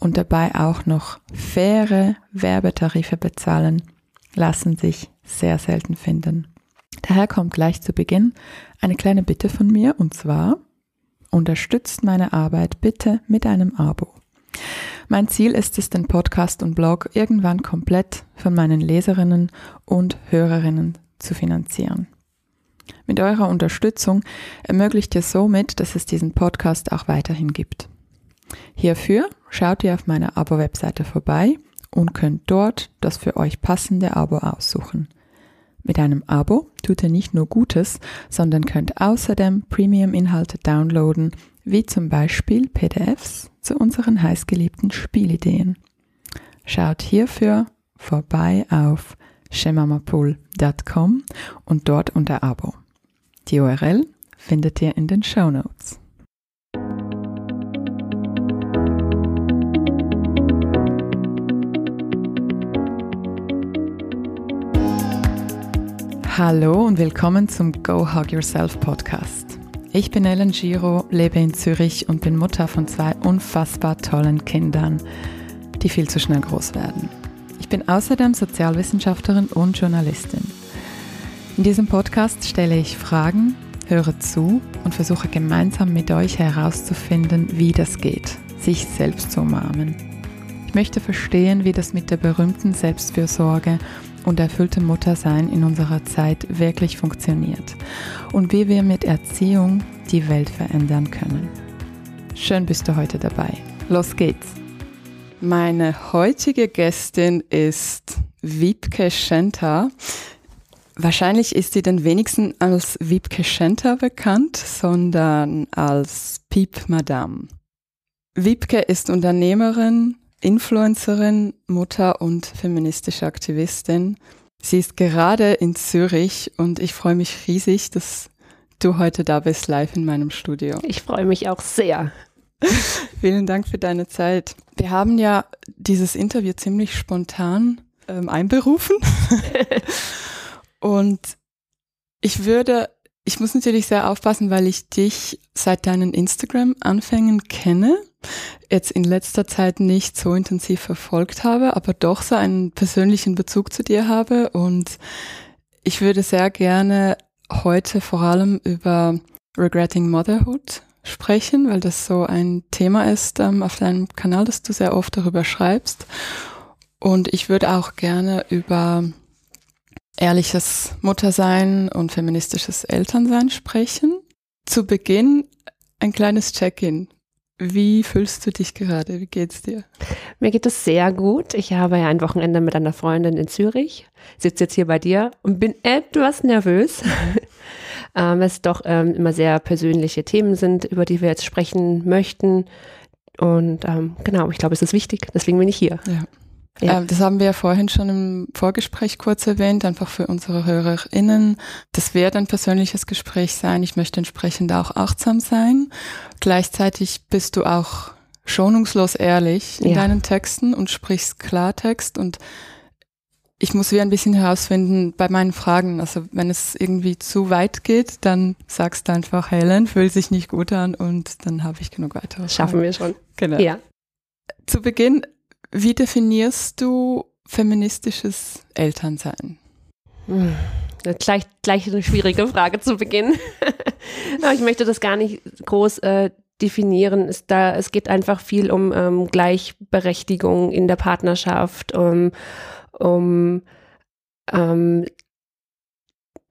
und dabei auch noch faire Werbetarife bezahlen, lassen sich sehr selten finden. Daher kommt gleich zu Beginn eine kleine Bitte von mir und zwar unterstützt meine Arbeit bitte mit einem Abo. Mein Ziel ist es, den Podcast und Blog irgendwann komplett von meinen Leserinnen und Hörerinnen zu finanzieren. Mit eurer Unterstützung ermöglicht ihr somit, dass es diesen Podcast auch weiterhin gibt. Hierfür schaut ihr auf meiner Abo-Webseite vorbei und könnt dort das für euch passende Abo aussuchen. Mit einem Abo tut ihr nicht nur Gutes, sondern könnt außerdem Premium-Inhalte downloaden, wie zum Beispiel PDFs zu unseren heißgeliebten Spielideen. Schaut hierfür vorbei auf shemamapool.com und dort unter Abo. Die URL findet ihr in den Show Notes. Hallo und willkommen zum Go Hug Yourself Podcast. Ich bin Ellen Giro, lebe in Zürich und bin Mutter von zwei unfassbar tollen Kindern, die viel zu schnell groß werden. Ich bin außerdem Sozialwissenschaftlerin und Journalistin. In diesem Podcast stelle ich Fragen, höre zu und versuche gemeinsam mit euch herauszufinden, wie das geht, sich selbst zu umarmen. Ich möchte verstehen, wie das mit der berühmten Selbstfürsorge und erfülltem Muttersein in unserer Zeit wirklich funktioniert und wie wir mit Erziehung die Welt verändern können. Schön bist du heute dabei. Los geht's! Meine heutige Gästin ist Wiebke Schenter. Wahrscheinlich ist sie den wenigsten als Wiebke Schenter bekannt, sondern als Piep Madame. Wiebke ist Unternehmerin, Influencerin, Mutter und feministische Aktivistin. Sie ist gerade in Zürich und ich freue mich riesig, dass du heute da bist, live in meinem Studio. Ich freue mich auch sehr. Vielen Dank für deine Zeit. Wir haben ja dieses Interview ziemlich spontan ähm, einberufen. und ich würde, ich muss natürlich sehr aufpassen, weil ich dich seit deinen Instagram-Anfängen kenne jetzt in letzter Zeit nicht so intensiv verfolgt habe, aber doch so einen persönlichen Bezug zu dir habe. Und ich würde sehr gerne heute vor allem über Regretting Motherhood sprechen, weil das so ein Thema ist ähm, auf deinem Kanal, dass du sehr oft darüber schreibst. Und ich würde auch gerne über ehrliches Muttersein und feministisches Elternsein sprechen. Zu Beginn ein kleines Check-in. Wie fühlst du dich gerade? Wie geht's dir? Mir geht es sehr gut. Ich habe ja ein Wochenende mit einer Freundin in Zürich, sitze jetzt hier bei dir und bin etwas nervös, ähm, es doch ähm, immer sehr persönliche Themen sind, über die wir jetzt sprechen möchten. Und ähm, genau, ich glaube, es ist wichtig. Deswegen bin ich hier. Ja. Ja. Ähm, das haben wir ja vorhin schon im Vorgespräch kurz erwähnt, einfach für unsere HörerInnen. Das wird ein persönliches Gespräch sein. Ich möchte entsprechend auch achtsam sein. Gleichzeitig bist du auch schonungslos ehrlich in ja. deinen Texten und sprichst Klartext und ich muss wie ein bisschen herausfinden bei meinen Fragen. Also wenn es irgendwie zu weit geht, dann sagst du einfach, Helen, fühlt sich nicht gut an und dann habe ich genug weitere. Schaffen wir schon. Genau. Ja. Zu Beginn wie definierst du feministisches Elternsein? Hm, gleich, gleich eine schwierige Frage zu Beginn. Ich möchte das gar nicht groß äh, definieren. Es, da, es geht einfach viel um ähm, Gleichberechtigung in der Partnerschaft, um, um ähm,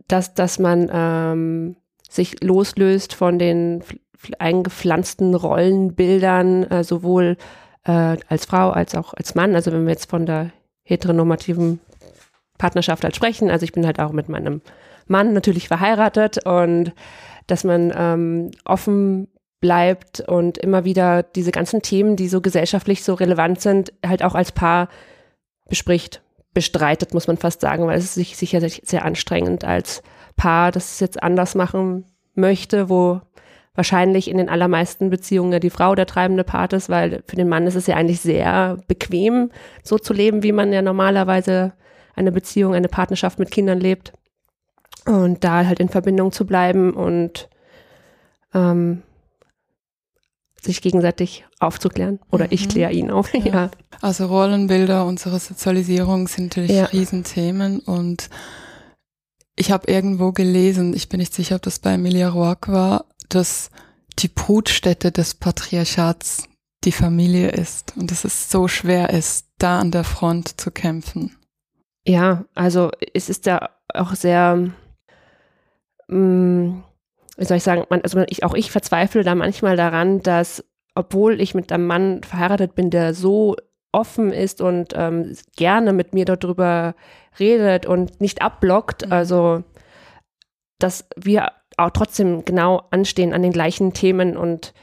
dass, dass man ähm, sich loslöst von den eingepflanzten Rollenbildern, äh, sowohl äh, als Frau als auch als Mann. Also wenn wir jetzt von der heteronormativen Partnerschaft halt sprechen, also ich bin halt auch mit meinem Mann natürlich verheiratet und dass man ähm, offen bleibt und immer wieder diese ganzen Themen, die so gesellschaftlich so relevant sind, halt auch als Paar bespricht, bestreitet, muss man fast sagen, weil es ist sich sicher sehr, anstrengend als Paar, das es jetzt anders machen möchte, wo wahrscheinlich in den allermeisten Beziehungen ja die Frau der treibende Part ist, weil für den Mann ist es ja eigentlich sehr bequem, so zu leben, wie man ja normalerweise eine Beziehung, eine Partnerschaft mit Kindern lebt. Und da halt in Verbindung zu bleiben und ähm, sich gegenseitig aufzuklären. Oder mhm. ich kläre ihn auf. Ja. ja. Also Rollenbilder, unsere Sozialisierung sind natürlich ja. Riesenthemen und ich habe irgendwo gelesen, ich bin nicht sicher, ob das bei Emilia Roark war, dass die Brutstätte des Patriarchats die Familie ist und dass es so schwer ist, da an der Front zu kämpfen. Ja, also es ist ja auch sehr, mh, mm, wie soll ich sagen, man, also ich, auch ich verzweifle da manchmal daran, dass obwohl ich mit einem Mann verheiratet bin, der so offen ist und ähm, gerne mit mir darüber redet und nicht abblockt, mhm. also dass wir auch trotzdem genau anstehen an den gleichen Themen und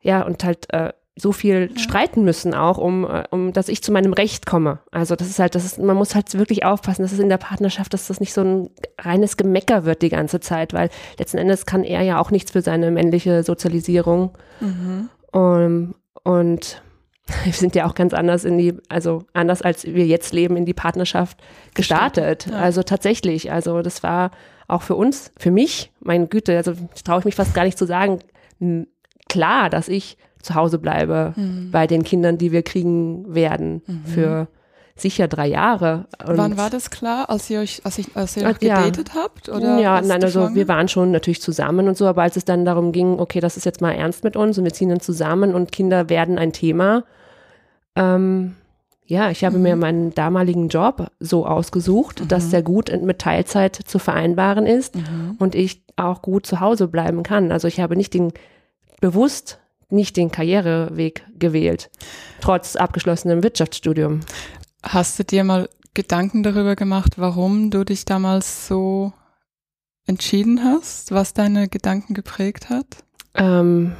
ja, und halt äh, so viel ja. streiten müssen auch, um, äh, um, dass ich zu meinem Recht komme. Also das ist halt, das ist, man muss halt wirklich aufpassen, dass es in der Partnerschaft, dass das nicht so ein reines Gemecker wird die ganze Zeit, weil letzten Endes kann er ja auch nichts für seine männliche Sozialisierung. Mhm. Um, und wir sind ja auch ganz anders in die, also anders als wir jetzt leben, in die Partnerschaft gestartet. Ja. Also tatsächlich, also das war auch für uns, für mich, meine Güte, also traue ich mich fast gar nicht zu sagen, klar, dass ich zu Hause bleibe mhm. bei den Kindern, die wir kriegen werden mhm. für sicher drei Jahre. Und Wann war das klar, als ihr euch, als, ich, als ihr noch gedatet ja. habt? Oder ja, nein, also wir waren schon natürlich zusammen und so, aber als es dann darum ging, okay, das ist jetzt mal ernst mit uns und wir ziehen dann zusammen und Kinder werden ein Thema. Ähm, ja, ich habe mhm. mir meinen damaligen Job so ausgesucht, mhm. dass der gut mit Teilzeit zu vereinbaren ist mhm. und ich auch gut zu Hause bleiben kann. Also ich habe nicht den bewusst nicht den Karriereweg gewählt, trotz abgeschlossenem Wirtschaftsstudium. Hast du dir mal Gedanken darüber gemacht, warum du dich damals so entschieden hast, was deine Gedanken geprägt hat? Ähm,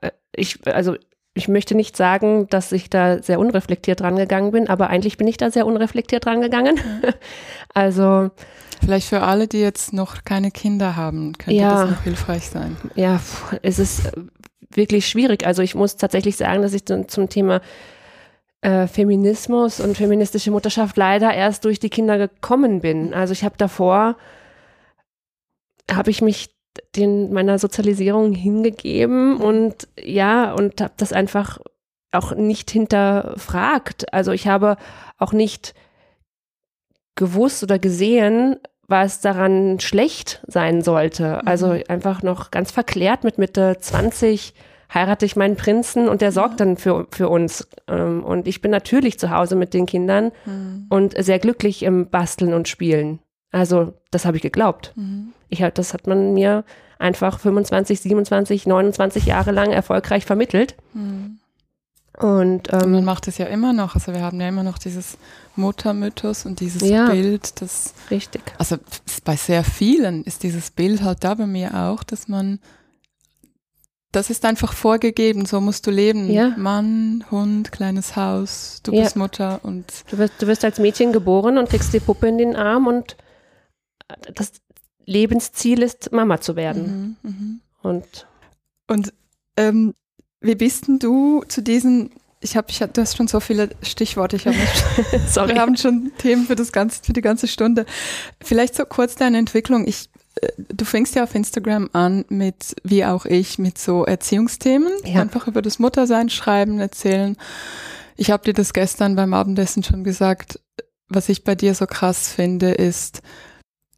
äh, ich, also ich möchte nicht sagen, dass ich da sehr unreflektiert dran gegangen bin, aber eigentlich bin ich da sehr unreflektiert dran gegangen. Mhm. also Vielleicht für alle, die jetzt noch keine Kinder haben, könnte ja, das noch hilfreich sein. Ja, es ist wirklich schwierig. Also ich muss tatsächlich sagen, dass ich zum Thema äh, Feminismus und feministische Mutterschaft leider erst durch die Kinder gekommen bin. Also ich habe davor, habe ich mich den meiner Sozialisierung hingegeben und ja, und habe das einfach auch nicht hinterfragt. Also ich habe auch nicht gewusst oder gesehen, was daran schlecht sein sollte. Also mhm. einfach noch ganz verklärt mit Mitte 20 heirate ich meinen Prinzen und der sorgt dann für, für uns. Ähm, und ich bin natürlich zu Hause mit den Kindern mhm. und sehr glücklich im Basteln und Spielen. Also das habe ich geglaubt. Mhm. Ich, das hat man mir einfach 25, 27, 29 Jahre lang erfolgreich vermittelt. Mhm. Und, ähm, und man macht es ja immer noch. Also wir haben ja immer noch dieses Muttermythos und dieses ja, Bild, das richtig. Also bei sehr vielen ist dieses Bild halt da bei mir auch, dass man das ist einfach vorgegeben, so musst du leben. Ja. Mann, Hund, kleines Haus, du ja. bist Mutter und. Du wirst, du wirst als Mädchen geboren und kriegst die Puppe in den Arm und das Lebensziel ist, Mama zu werden. Mhm, mh. Und, und ähm, wie bist denn du zu diesen, ich habe, ich, du hast schon so viele Stichworte, ich habe Sorry. wir haben schon Themen für das ganze, für die ganze Stunde. Vielleicht so kurz deine Entwicklung. Ich, äh, du fängst ja auf Instagram an mit, wie auch ich, mit so Erziehungsthemen. Ja. Einfach über das Muttersein schreiben, erzählen. Ich habe dir das gestern beim Abendessen schon gesagt. Was ich bei dir so krass finde, ist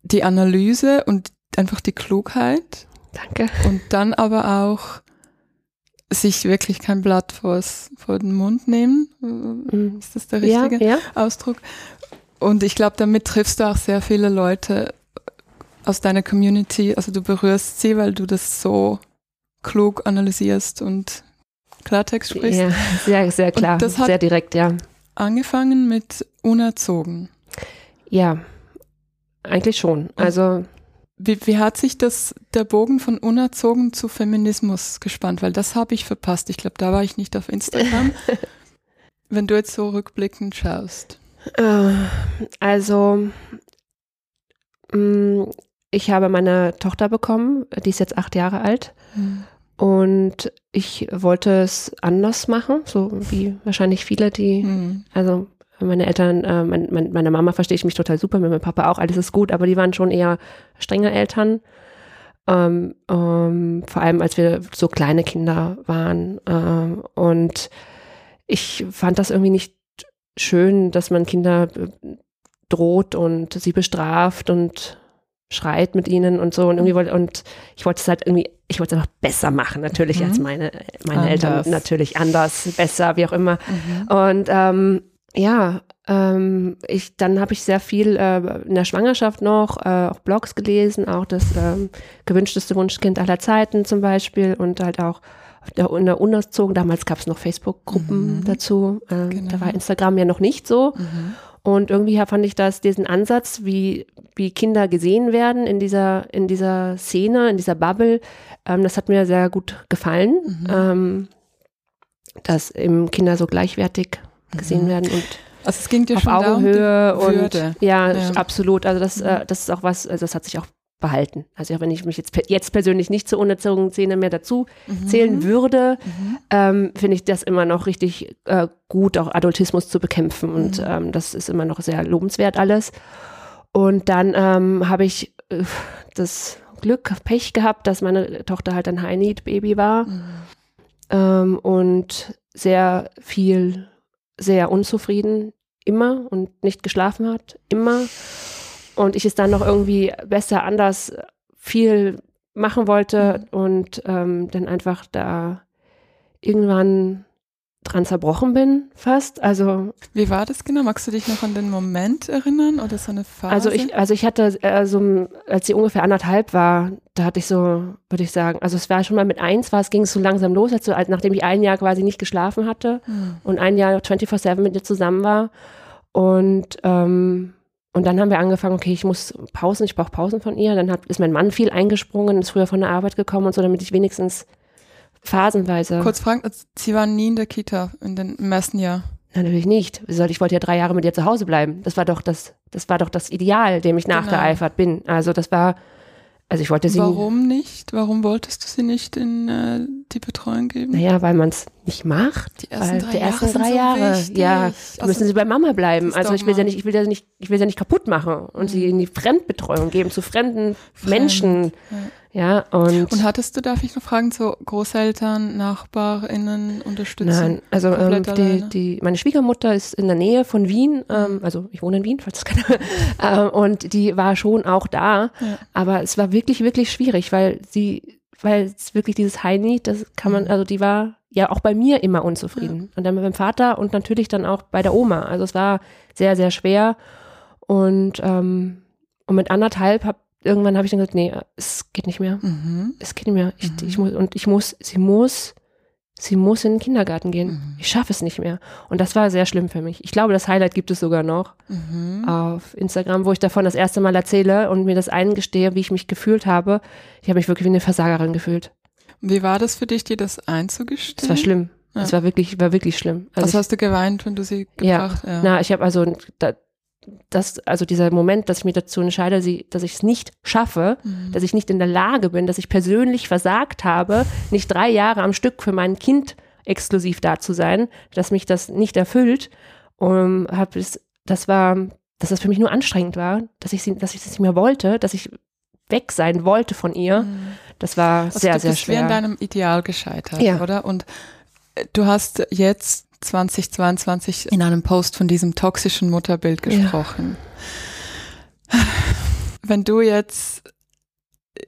die Analyse und einfach die Klugheit. Danke. Und dann aber auch sich wirklich kein Blatt vors, vor den Mund nehmen. Mhm. Ist das der richtige ja, ja. Ausdruck? Und ich glaube, damit triffst du auch sehr viele Leute aus deiner Community. Also du berührst sie, weil du das so klug analysierst und Klartext sprichst. Ja, sehr, sehr klar, sehr direkt, ja. Angefangen mit unerzogen. Ja, eigentlich schon. Also Wie, wie hat sich das, der Bogen von unerzogen zu Feminismus gespannt? Weil das habe ich verpasst. Ich glaube, da war ich nicht auf Instagram. Wenn du jetzt so rückblickend schaust. Äh, also, mm, ich habe meine Tochter bekommen, die ist jetzt acht Jahre alt. Hm. Und ich wollte es anders machen, so wie wahrscheinlich viele, die, Hm. also meine Eltern, äh, mein, mein, meine Mama verstehe ich mich total super, mit meinem Papa auch, alles ist gut, aber die waren schon eher strenge Eltern. Ähm, ähm, vor allem als wir so kleine Kinder waren. Ähm, und ich fand das irgendwie nicht schön, dass man Kinder äh, droht und sie bestraft und schreit mit ihnen und so und irgendwie wollte und ich wollte es halt irgendwie ich wollte es einfach besser machen natürlich Mhm. als meine meine Anders. Eltern natürlich anders besser wie auch immer Mhm. und ähm, ja ähm, ich dann habe ich sehr viel äh, in der Schwangerschaft noch äh, auch Blogs gelesen auch das ähm, gewünschteste Wunschkind aller Zeiten zum Beispiel und halt auch der, in der unerzogen damals gab es noch Facebook-Gruppen Mhm. dazu äh, Genau. da war Instagram ja noch nicht so Mhm. und irgendwie fand ich das, diesen Ansatz, wie, wie Kinder gesehen werden in dieser, in dieser Szene, in dieser Bubble, ähm, das hat mir sehr gut gefallen, Mhm. ähm, dass eben Kinder so gleichwertig gesehen Mhm. werden und Also es ging dir auf schon Augenhöhe und Würde. ja, Ja. absolut. Also das, Mhm. äh, das ist auch was, also das hat sich auch behalten. Also auch wenn ich mich jetzt, jetzt persönlich nicht zur unerzogenen Szene mehr dazu Mhm. zählen würde, Mhm. ähm, finde ich das immer noch richtig äh, gut, auch Adultismus zu bekämpfen. Und Mhm. ähm, das ist immer noch sehr lobenswert alles. Und dann ähm, habe ich äh, das Glück, Pech gehabt, dass meine Tochter halt ein High-Need-Baby war Mhm. ähm, und sehr viel, sehr unzufrieden, immer und nicht geschlafen hat, immer. Und ich es dann noch irgendwie besser, anders, viel machen wollte und ähm, dann einfach da irgendwann dran zerbrochen bin, fast. Also, Wie war das genau? Magst du dich noch an den Moment erinnern oder so eine Phase? also ich, also ich hatte, äh, so, als sie ungefähr anderthalb war, da hatte ich so, würde ich sagen, also es war schon mal mit eins, war es ging es so langsam los, als, so, als nachdem ich ein Jahr quasi nicht geschlafen hatte. Hm. und ein Jahr 24-7 mit ihr zusammen war. Und, ähm, und dann haben wir angefangen, okay, ich muss Pausen, ich brauche Pausen von ihr. Dann hat, ist mein Mann viel eingesprungen, ist früher von der Arbeit gekommen und so, damit ich wenigstens phasenweise. Kurz fragen, also Sie waren nie in der Kita in den, im ersten Jahr. Nein, natürlich nicht. Ich wollte ja drei Jahre mit ihr zu Hause bleiben. Das war doch das, das war doch das Ideal, dem ich Genau. nachgeeifert bin. Also das war, also ich wollte sie. Warum nicht? Warum wolltest du sie nicht in äh, die Betreuung geben? Naja, weil man es nicht macht. Die ersten drei die Jahre ersten sind drei so Jahre, wichtig. ja, Also, müssen sie bei Mama bleiben. Also ich will Dogma. ja nicht, ich will ja nicht, ich will ja nicht kaputt machen und sie in die Fremdbetreuung geben zu fremden Fremd, Menschen. Ja, und, Und hattest du, darf ich noch fragen, so Großeltern, NachbarInnen unterstützen? nein, also ähm, die, die, meine Schwiegermutter ist in der Nähe von Wien, ähm, also ich wohne in Wien, falls das keiner, ähm, und die war schon auch da, Ja. aber es war wirklich, wirklich schwierig, weil sie, weil es wirklich dieses Need, das kann man, Mhm. also die war ja auch bei mir immer unzufrieden und dann mit meinem Vater und natürlich dann auch bei der Oma, also es war sehr, sehr schwer und, ähm, und mit anderthalb hab, irgendwann habe ich dann gesagt, nee, es geht nicht mehr. Mhm. Es geht nicht mehr. Ich, Mhm. ich muss, und ich muss, sie muss, sie muss in den Kindergarten gehen. Mhm. Ich schaffe es nicht mehr. Und das war sehr schlimm für mich. Ich glaube, das Highlight gibt es sogar noch Mhm. auf Instagram, wo ich davon das erste Mal erzähle und mir das eingestehe, wie ich mich gefühlt habe. Ich habe mich wirklich wie eine Versagerin gefühlt. Wie war das für dich, dir das einzugestehen? Es war schlimm. Ja. Es war wirklich, war wirklich schlimm. Also Also ich, hast du geweint, wenn du sie Ja. gebracht ja. na, ich habe also da, das, also dieser Moment, dass ich mich dazu entscheide, sie, dass ich es nicht schaffe, Mhm. dass ich nicht in der Lage bin, dass ich persönlich versagt habe, nicht drei Jahre am Stück für mein Kind exklusiv da zu sein, dass mich das nicht erfüllt. Um, hab es, das war, dass das für mich nur anstrengend war, dass ich sie, dass ich das nicht mehr wollte, dass ich weg sein wollte von ihr. Mhm. Das war Also sehr, du sehr bist wie an schwer. deinem Ideal gescheitert, Ja. oder? Und äh, du hast jetzt 2022 in einem Post von diesem toxischen Mutterbild Ja. gesprochen. Wenn du jetzt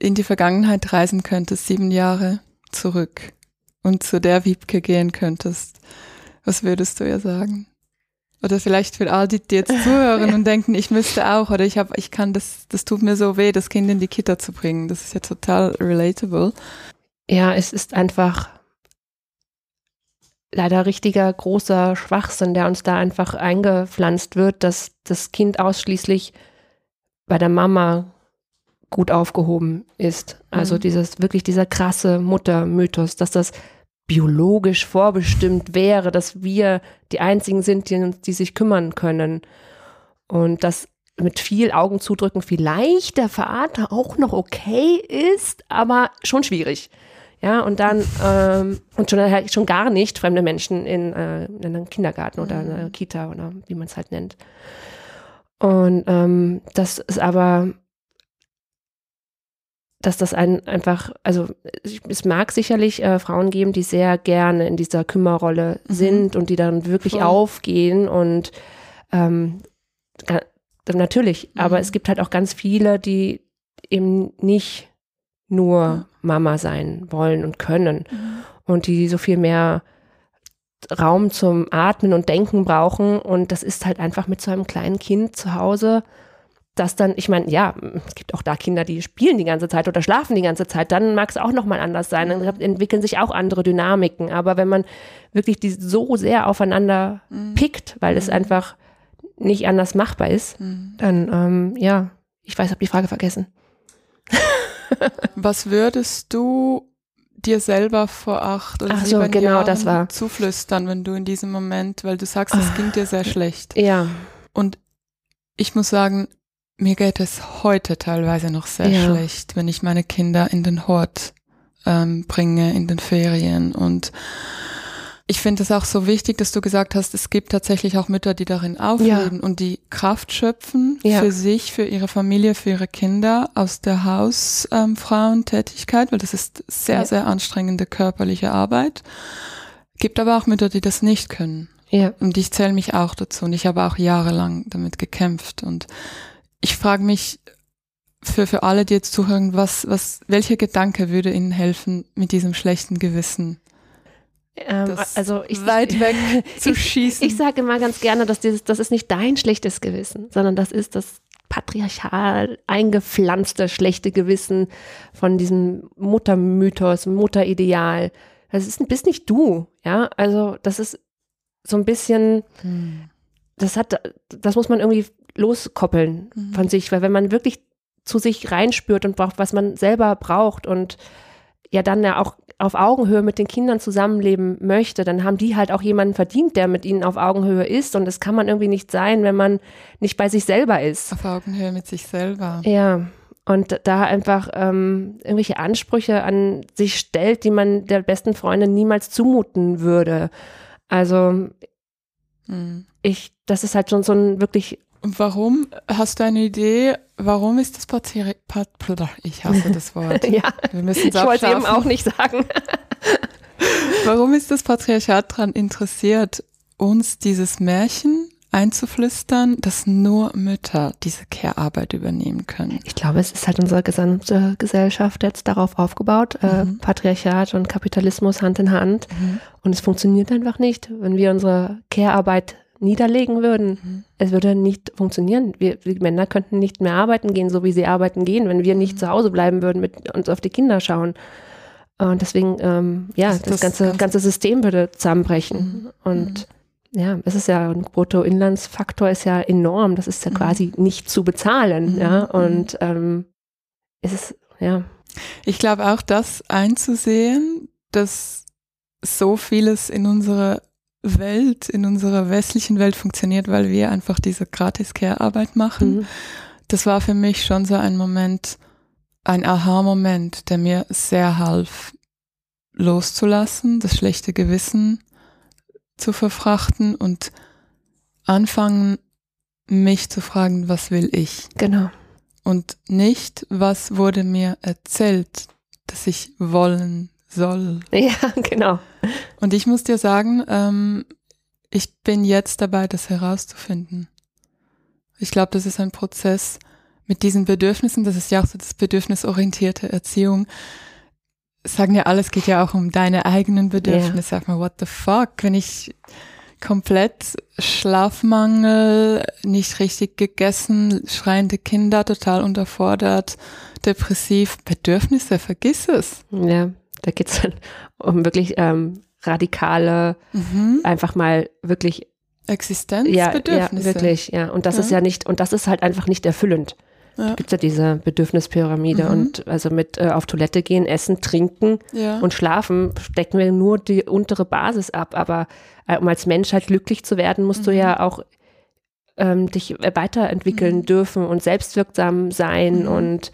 in die Vergangenheit reisen könntest, sieben Jahre zurück und zu der Wiebke gehen könntest, was würdest du ihr sagen? Oder vielleicht für all die, die jetzt zuhören und denken, ich müsste auch oder ich habe, ich kann das, das tut mir so weh, das Kind in die Kita zu bringen. Das ist ja total relatable. Ja, es ist einfach leider richtiger großer Schwachsinn, der uns da einfach eingepflanzt wird, dass das Kind ausschließlich bei der Mama gut aufgehoben ist. Also mhm. dieses wirklich dieser krasse Muttermythos, dass das biologisch vorbestimmt wäre, dass wir die einzigen sind, die, die sich kümmern können. Und dass mit viel Augen zudrücken vielleicht der Vater auch noch okay ist, aber schon schwierig. Ja, und dann, ähm, und schon, halt schon gar nicht fremde Menschen in, äh, in einem Kindergarten oder einer mhm. Kita oder wie man es halt nennt. Und ähm, das ist aber, dass das ein, einfach, also es mag sicherlich äh, Frauen geben, die sehr gerne in dieser Kümmerrolle mhm. sind und die dann wirklich Voll. aufgehen und ähm, natürlich, mhm. aber es gibt halt auch ganz viele, die eben nicht nur Mama sein wollen und können mhm. und die so viel mehr Raum zum Atmen und Denken brauchen und das ist halt einfach mit so einem kleinen Kind zu Hause, das dann, ich meine, ja, es gibt auch da Kinder, die spielen die ganze Zeit oder schlafen die ganze Zeit, dann mag es auch nochmal anders sein, dann entwickeln sich auch andere Dynamiken, aber wenn man wirklich die so sehr aufeinander mhm. pickt, weil es mhm. einfach nicht anders machbar ist, mhm. dann, ähm, ja, ich weiß, habe die Frage vergessen. Was würdest du dir selber vor acht oder Ach so, genau, Jahren das war. zuflüstern, wenn du in diesem Moment, weil du sagst, es ging dir sehr schlecht. Ja. Und ich muss sagen, mir geht es heute teilweise noch sehr ja. schlecht, wenn ich meine Kinder in den Hort ähm, bringe, in den Ferien und ich finde es auch so wichtig, dass du gesagt hast, es gibt tatsächlich auch Mütter, die darin aufleben ja. und die Kraft schöpfen ja. für sich, für ihre Familie, für ihre Kinder aus der Hausfrauentätigkeit, ähm, weil das ist sehr, ja. sehr anstrengende körperliche Arbeit. Gibt aber auch Mütter, die das nicht können. Ja. Und ich zähle mich auch dazu und ich habe auch jahrelang damit gekämpft und ich frage mich für, für alle, die jetzt zuhören, was, was, welcher Gedanke würde ihnen helfen mit diesem schlechten Gewissen? Ähm, also ich, weit weg zu schießen. Ich, ich sage immer ganz gerne, dass dieses, das ist nicht dein schlechtes Gewissen, sondern das ist das patriarchal eingepflanzte schlechte Gewissen von diesem Muttermythos, Mutterideal. Das ist, bist nicht du, ja. Also das ist so ein bisschen, hm. das hat, das muss man irgendwie loskoppeln mhm. von sich, weil wenn man wirklich zu sich reinspürt und braucht, was man selber braucht und ja dann ja auch auf Augenhöhe mit den Kindern zusammenleben möchte, dann haben die halt auch jemanden verdient, der mit ihnen auf Augenhöhe ist. Und das kann man irgendwie nicht sein, wenn man nicht bei sich selber ist. Auf Augenhöhe mit sich selber. Ja. Und da einfach ähm, irgendwelche Ansprüche an sich stellt, die man der besten Freundin niemals zumuten würde. Also mhm. ich, das ist halt schon so ein wirklich warum, hast du eine Idee, warum ist das Patriarchat, ich hasse das Wort. ja, Wir müssen ich wollte es eben auch nicht sagen. warum ist das Patriarchat daran interessiert, uns dieses Märchen einzuflüstern, dass nur Mütter diese Care-Arbeit übernehmen können? Ich glaube, es ist halt unsere gesamte Gesellschaft jetzt darauf aufgebaut, äh, mhm. äh, Patriarchat und Kapitalismus Hand in Hand. Mhm. Und es funktioniert einfach nicht, wenn wir unsere Care-Arbeit niederlegen würden. Mhm. Es würde nicht funktionieren. Wir, die Männer könnten nicht mehr arbeiten gehen, so wie sie arbeiten gehen, wenn wir nicht mhm. zu Hause bleiben würden, mit uns auf die Kinder schauen. Und deswegen, ähm, ja, das, das ganze, ganz ganze System würde zusammenbrechen. Mhm. Und mhm. ja, es ist ja, ein Bruttoinlandsfaktor ist ja enorm. Das ist ja mhm. quasi nicht zu bezahlen. Ja, und ähm, es ist, ja. Ich glaube auch, das einzusehen, dass so vieles in unserer Welt, in unserer westlichen Welt funktioniert, weil wir einfach diese Gratis-Care-Arbeit machen. Mhm. Das war für mich schon so ein Moment, ein Aha-Moment, der mir sehr half, loszulassen, das schlechte Gewissen zu verfrachten und anfangen, mich zu fragen, was will ich? Genau. Und nicht, was wurde mir erzählt, dass ich wollen soll. Ja, genau. Und ich muss dir sagen, ähm, ich bin jetzt dabei, das herauszufinden. Ich glaube, das ist ein Prozess mit diesen Bedürfnissen, das ist ja auch so das bedürfnisorientierte Erziehung. Sagen ja alles geht ja auch um deine eigenen Bedürfnisse. Yeah. Sag mal, what the fuck, wenn ich komplett Schlafmangel, nicht richtig gegessen, schreiende Kinder, total unterfordert, depressiv, Bedürfnisse, vergiss es. Ja, da geht es dann um wirklich ähm, radikale, mhm. einfach mal wirklich Existenzbedürfnisse. Ja, ja wirklich, ja. Und das ja. ist ja nicht, und das ist halt einfach nicht erfüllend. ja. gibt ja diese Bedürfnispyramide mhm. und also mit äh, auf Toilette gehen, essen, trinken ja. und schlafen stecken wir nur die untere Basis ab. Aber äh, um als Mensch halt glücklich zu werden, musst mhm. du ja auch ähm, dich weiterentwickeln mhm. dürfen und selbstwirksam sein mhm. und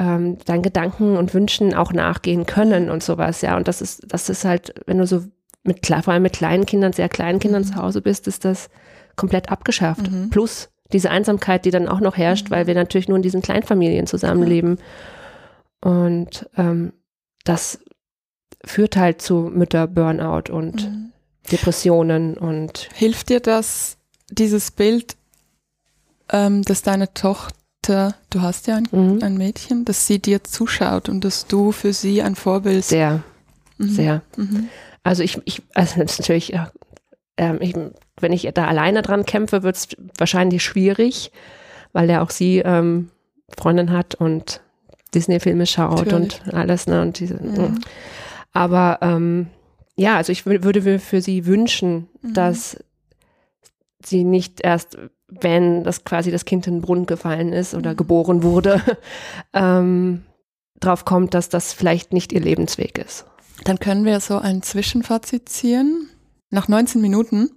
ähm, deinen Gedanken und Wünschen auch nachgehen können und sowas, ja. Und das ist, das ist halt, wenn du so mit vor allem mit kleinen Kindern, sehr kleinen Kindern zu mhm. Hause bist, ist das komplett abgeschafft. Mhm. Plus diese Einsamkeit, die dann auch noch herrscht, mhm. weil wir natürlich nur in diesen Kleinfamilien zusammenleben. Und ähm, das führt halt zu Mütter-Burnout und mhm. Depressionen und. Hilft dir das, dieses Bild, ähm, dass deine Tochter, du hast ja ein, mhm. ein, Mädchen, dass sie dir zuschaut und dass du für sie ein Vorbild. Sehr, mhm. sehr. Mhm. Also ich, ich, also natürlich, ähm, ich, wenn ich da alleine dran kämpfe, wird es wahrscheinlich schwierig, weil er auch sie ähm, Freundin hat und Disney-Filme schaut Natürlich. und alles, ne? Und diese, mhm. Aber ähm, ja, also ich würde mir für sie wünschen, mhm. dass sie nicht erst, wenn das quasi das Kind in den Brunnen gefallen ist oder mhm. geboren wurde, ähm, drauf kommt, dass das vielleicht nicht ihr Lebensweg ist. Dann können wir so ein Zwischenfazit ziehen. Nach 19 Minuten.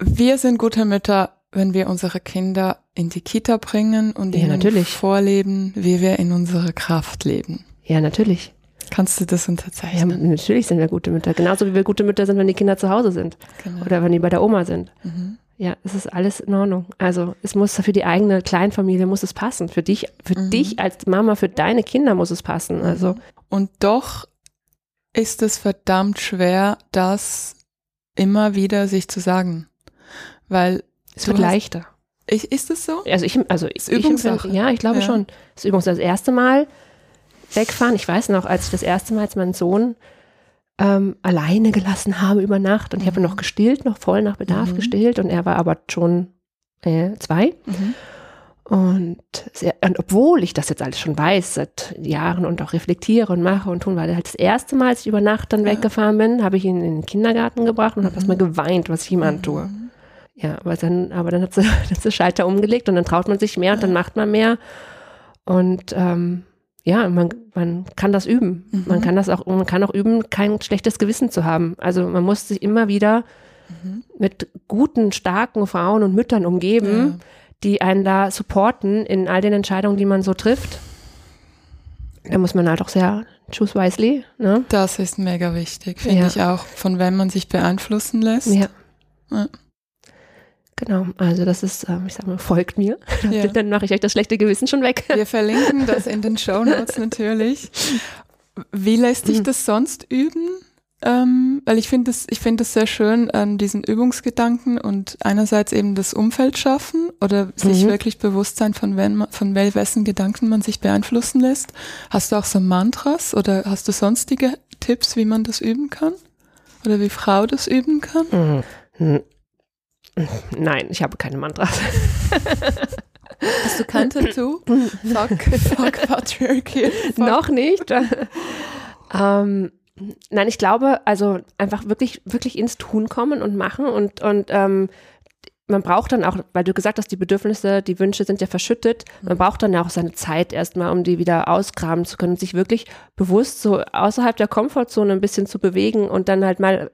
Wir sind gute Mütter, wenn wir unsere Kinder in die Kita bringen und ja, ihnen natürlich. vorleben, wie wir in unserer Kraft leben. Ja, natürlich. Kannst du das unterzeichnen? Ja, natürlich sind wir gute Mütter. Genauso wie wir gute Mütter sind, wenn die Kinder zu Hause sind. Genau. Oder wenn die bei der Oma sind. Mhm. Ja, es ist alles in Ordnung. Also es muss für die eigene Kleinfamilie muss es passen. Für dich, für mhm. dich als Mama, für deine Kinder muss es passen. Also und doch ist es verdammt schwer, das immer wieder sich zu sagen, weil es wird leichter. Ich, ist es so? Also ich, also ist Übungssache. Ich, ja, ich glaube ja. schon. Das ist Übungssache. Das erste Mal wegfahren. Ich weiß noch, als ich das erste Mal als meinen Sohn ähm, alleine gelassen habe über Nacht und ich habe mhm. noch gestillt, noch voll nach Bedarf mhm. gestillt und er war aber schon äh, zwei. Mhm. Und, sehr, und, obwohl ich das jetzt alles schon weiß seit Jahren und auch reflektiere und mache und tun, weil halt das erste Mal, als ich über Nacht dann ja. weggefahren bin, habe ich ihn in den Kindergarten gebracht und mhm. habe erstmal geweint, was ich ihm antue. Mhm. Ja, aber dann, aber dann hat sie, sie Schalter umgelegt und dann traut man sich mehr und dann macht man mehr. Und ähm, ja, man, man kann das üben. Mhm. Man kann das auch, man kann auch üben, kein schlechtes Gewissen zu haben. Also man muss sich immer wieder mhm. mit guten, starken Frauen und Müttern umgeben, ja. die einen da supporten in all den Entscheidungen, die man so trifft. Da muss man halt auch sehr choose wisely. Ne? Das ist mega wichtig, finde ja. ich auch, von wem man sich beeinflussen lässt. Ja. ja. Genau, also das ist, ähm, ich sag mal, folgt mir. Ja. Dann mache ich euch das schlechte Gewissen schon weg. Wir verlinken das in den Show Notes natürlich. Wie lässt sich mhm. das sonst üben? Ähm, weil ich finde es, ich finde es sehr schön, ähm, diesen Übungsgedanken und einerseits eben das Umfeld schaffen oder sich mhm. wirklich bewusst sein, von, wenn von wessen Gedanken man sich beeinflussen lässt. Hast du auch so Mantras oder hast du sonstige Tipps, wie man das üben kann? Oder wie Frau das üben kann? Mhm. Nein, ich habe keine Mantras. Hast du kein Tattoo? fuck, fuck Patriarchy. Fuck. Noch nicht. ähm, nein, ich glaube, also einfach wirklich, wirklich ins Tun kommen und machen und, und ähm, man braucht dann auch, weil du gesagt hast, die Bedürfnisse, die Wünsche sind ja verschüttet, man mhm. braucht dann ja auch seine Zeit erstmal, um die wieder ausgraben zu können, sich wirklich bewusst so außerhalb der Komfortzone ein bisschen zu bewegen und dann halt mal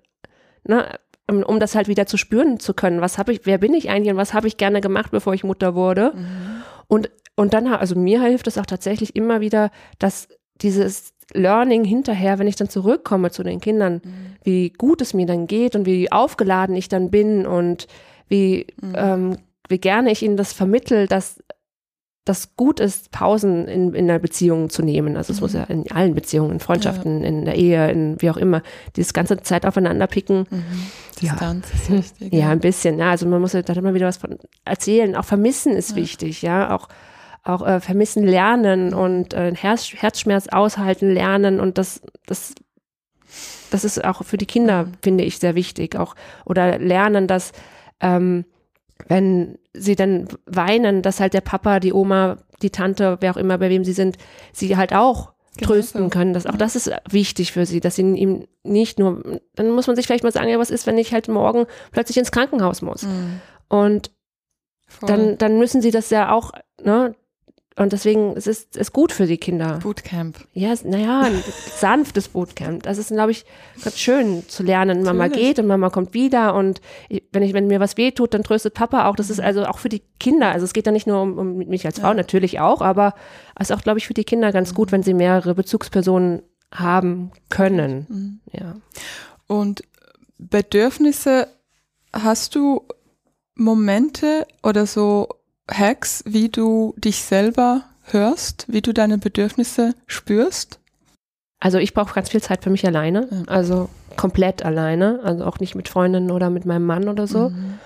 ne, um, um das halt wieder zu spüren zu können. Was habe ich, wer bin ich eigentlich und was habe ich gerne gemacht, bevor ich Mutter wurde? Mhm. Und, und dann, also mir hilft es auch tatsächlich immer wieder, dass dieses Learning hinterher, wenn ich dann zurückkomme zu den Kindern, mhm. wie gut es mir dann geht und wie aufgeladen ich dann bin und wie, mhm. ähm, wie gerne ich ihnen das vermittel, dass das gut ist, Pausen in, in einer Beziehung zu nehmen. Also es mhm. muss ja in allen Beziehungen, in Freundschaften, ja. in der Ehe, in wie auch immer, dieses ganze Zeit aufeinander picken. Mhm. Distanz ja. ist wichtig. Ja, ein bisschen. Ja, also man muss ja da immer wieder was von erzählen. Auch vermissen ist ja. wichtig, ja. Auch, auch äh, vermissen lernen und äh, Herz, Herzschmerz aushalten lernen und das, das, das ist auch für die Kinder, mhm. finde ich, sehr wichtig. Auch oder lernen, dass ähm, wenn sie dann weinen, dass halt der Papa, die Oma, die Tante, wer auch immer, bei wem sie sind, sie halt auch genau trösten können. Das, auch das ist wichtig für sie, dass sie ihm nicht nur, dann muss man sich vielleicht mal sagen, ja, was ist, wenn ich halt morgen plötzlich ins Krankenhaus muss? Mhm. Und dann, dann müssen sie das ja auch, ne? Und deswegen es ist es gut für die Kinder. Bootcamp. Ja, naja, ein sanftes Bootcamp. Das ist, glaube ich, ganz schön zu lernen. Mama Natürlich. geht und Mama kommt wieder und ich- wenn ich, wenn mir was wehtut, dann tröstet Papa auch. Das ist also auch für die Kinder. Also es geht ja nicht nur um, um mich als Frau, natürlich auch, aber es ist auch, glaube ich, für die Kinder ganz gut, wenn sie mehrere Bezugspersonen haben können. Ja. Und Bedürfnisse, hast du Momente oder so Hacks, wie du dich selber hörst, wie du deine Bedürfnisse spürst? Also ich brauche ganz viel Zeit für mich alleine, Ja. also komplett alleine, also auch nicht mit Freundinnen oder mit meinem Mann oder so. Mhm.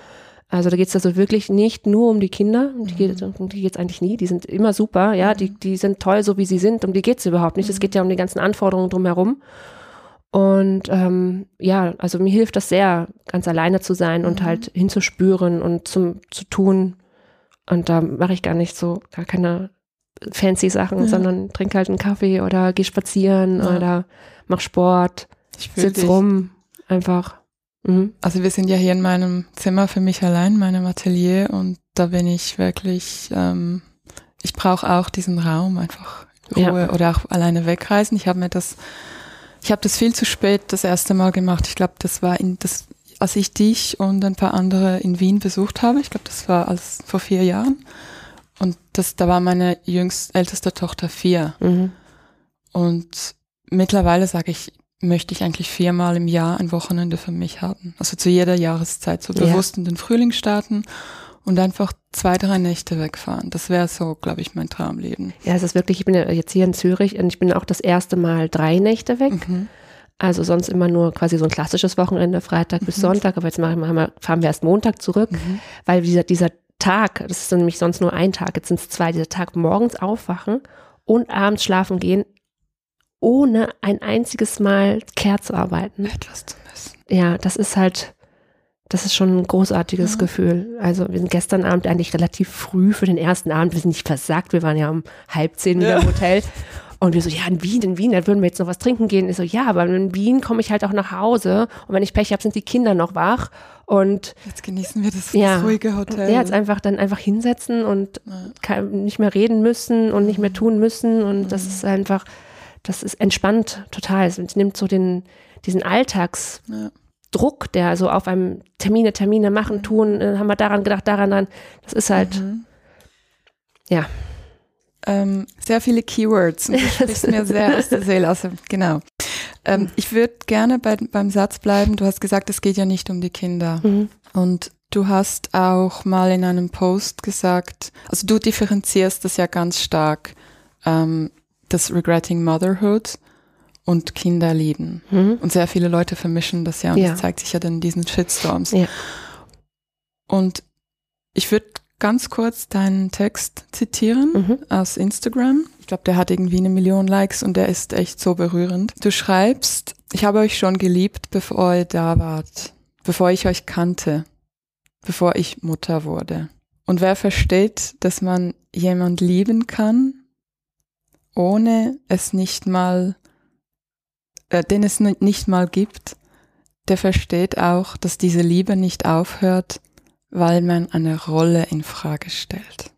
Also da geht es also wirklich nicht nur um die Kinder, um die geht um geht's eigentlich nie, die sind immer super, ja, die, die sind toll, so wie sie sind, um die geht es überhaupt nicht. Es geht ja um die ganzen Anforderungen drumherum. Und ähm, ja, also mir hilft das sehr, ganz alleine zu sein und halt hinzuspüren und zum, zu tun. Und da mache ich gar nicht so, gar keine fancy Sachen, Ja. sondern trinke halt einen Kaffee oder gehe spazieren Ja. oder mach Sport, sitz dich. rum, einfach. Mhm. Also wir sind ja hier in meinem Zimmer für mich allein, meinem Atelier und da bin ich wirklich, ähm, ich brauche auch diesen Raum, einfach Ja. Ruhe oder auch alleine wegreisen. Ich habe mir das, ich habe das viel zu spät das erste Mal gemacht. Ich glaube, das war in das, als ich dich und ein paar andere in Wien besucht habe. Ich glaube, das war als vor vier Jahren. Und das, da war meine jüngst älteste Tochter vier. Mhm. Und mittlerweile sage ich, möchte ich eigentlich viermal im Jahr ein Wochenende für mich haben. Also zu jeder Jahreszeit, so Ja. bewusst in den Frühling starten und einfach zwei, drei Nächte wegfahren. Das wäre so, glaube ich, mein Traumleben. Ja, es ist wirklich, ich bin ja jetzt hier in Zürich und ich bin auch das erste Mal drei Nächte weg. Mhm. Also sonst immer nur quasi so ein klassisches Wochenende, Freitag bis Sonntag, aber jetzt machen wir, fahren wir erst Montag zurück, Mhm. weil dieser, dieser Tag, das ist nämlich sonst nur ein Tag, jetzt sind es zwei, dieser Tag morgens aufwachen und abends schlafen gehen, ohne ein einziges Mal Care zu arbeiten. Etwas zu müssen. Ja, das ist halt, das ist schon ein großartiges Ja. Gefühl. Also wir sind gestern Abend eigentlich relativ früh für den ersten Abend, wir sind nicht versagt, wir waren ja um halb zehn wieder Ja. im Hotel. Und wir so, ja, in Wien, in Wien, da würden wir jetzt noch was trinken gehen. Ich so, ja, aber in Wien komme ich halt auch nach Hause. Und wenn ich Pech habe, sind die Kinder noch wach. Und Jetzt genießen wir das, Ja. das ruhige Hotel. ja, jetzt einfach dann einfach hinsetzen und Ja. nicht mehr reden müssen und nicht mehr tun müssen. Und das ist einfach, das ist entspannt total. Es nimmt so den, diesen Alltags, Ja. Der so auf einem Termine, Termine machen, tun, äh, haben wir daran gedacht, daran, dann, das ist halt, Mhm. ja. Ähm, sehr viele Keywords. Und du sprichst mir sehr aus der Seele. Also, genau. Ähm, ich würde gerne bei, beim Satz bleiben. Du hast gesagt, es geht ja nicht um die Kinder. Mhm. Und du hast auch mal in einem Post gesagt, also du differenzierst das ja ganz stark, ähm, das Regretting Motherhood und Kinderlieben. Mhm. Und sehr viele Leute vermischen das ja und Ja. das zeigt sich ja dann in diesen Shitstorms. Ja. Und ich würde ganz kurz deinen Text zitieren Mhm. aus Instagram. Ich glaube, der hat irgendwie eine Million Likes und der ist echt so berührend. Du schreibst, ich habe euch schon geliebt, bevor ihr da wart, bevor ich euch kannte, bevor ich Mutter wurde. Und wer versteht, dass man jemand lieben kann, ohne es nicht mal, äh, den es ni- nicht mal gibt, der versteht auch, dass diese Liebe nicht aufhört, weil man eine Rolle in Frage stellt.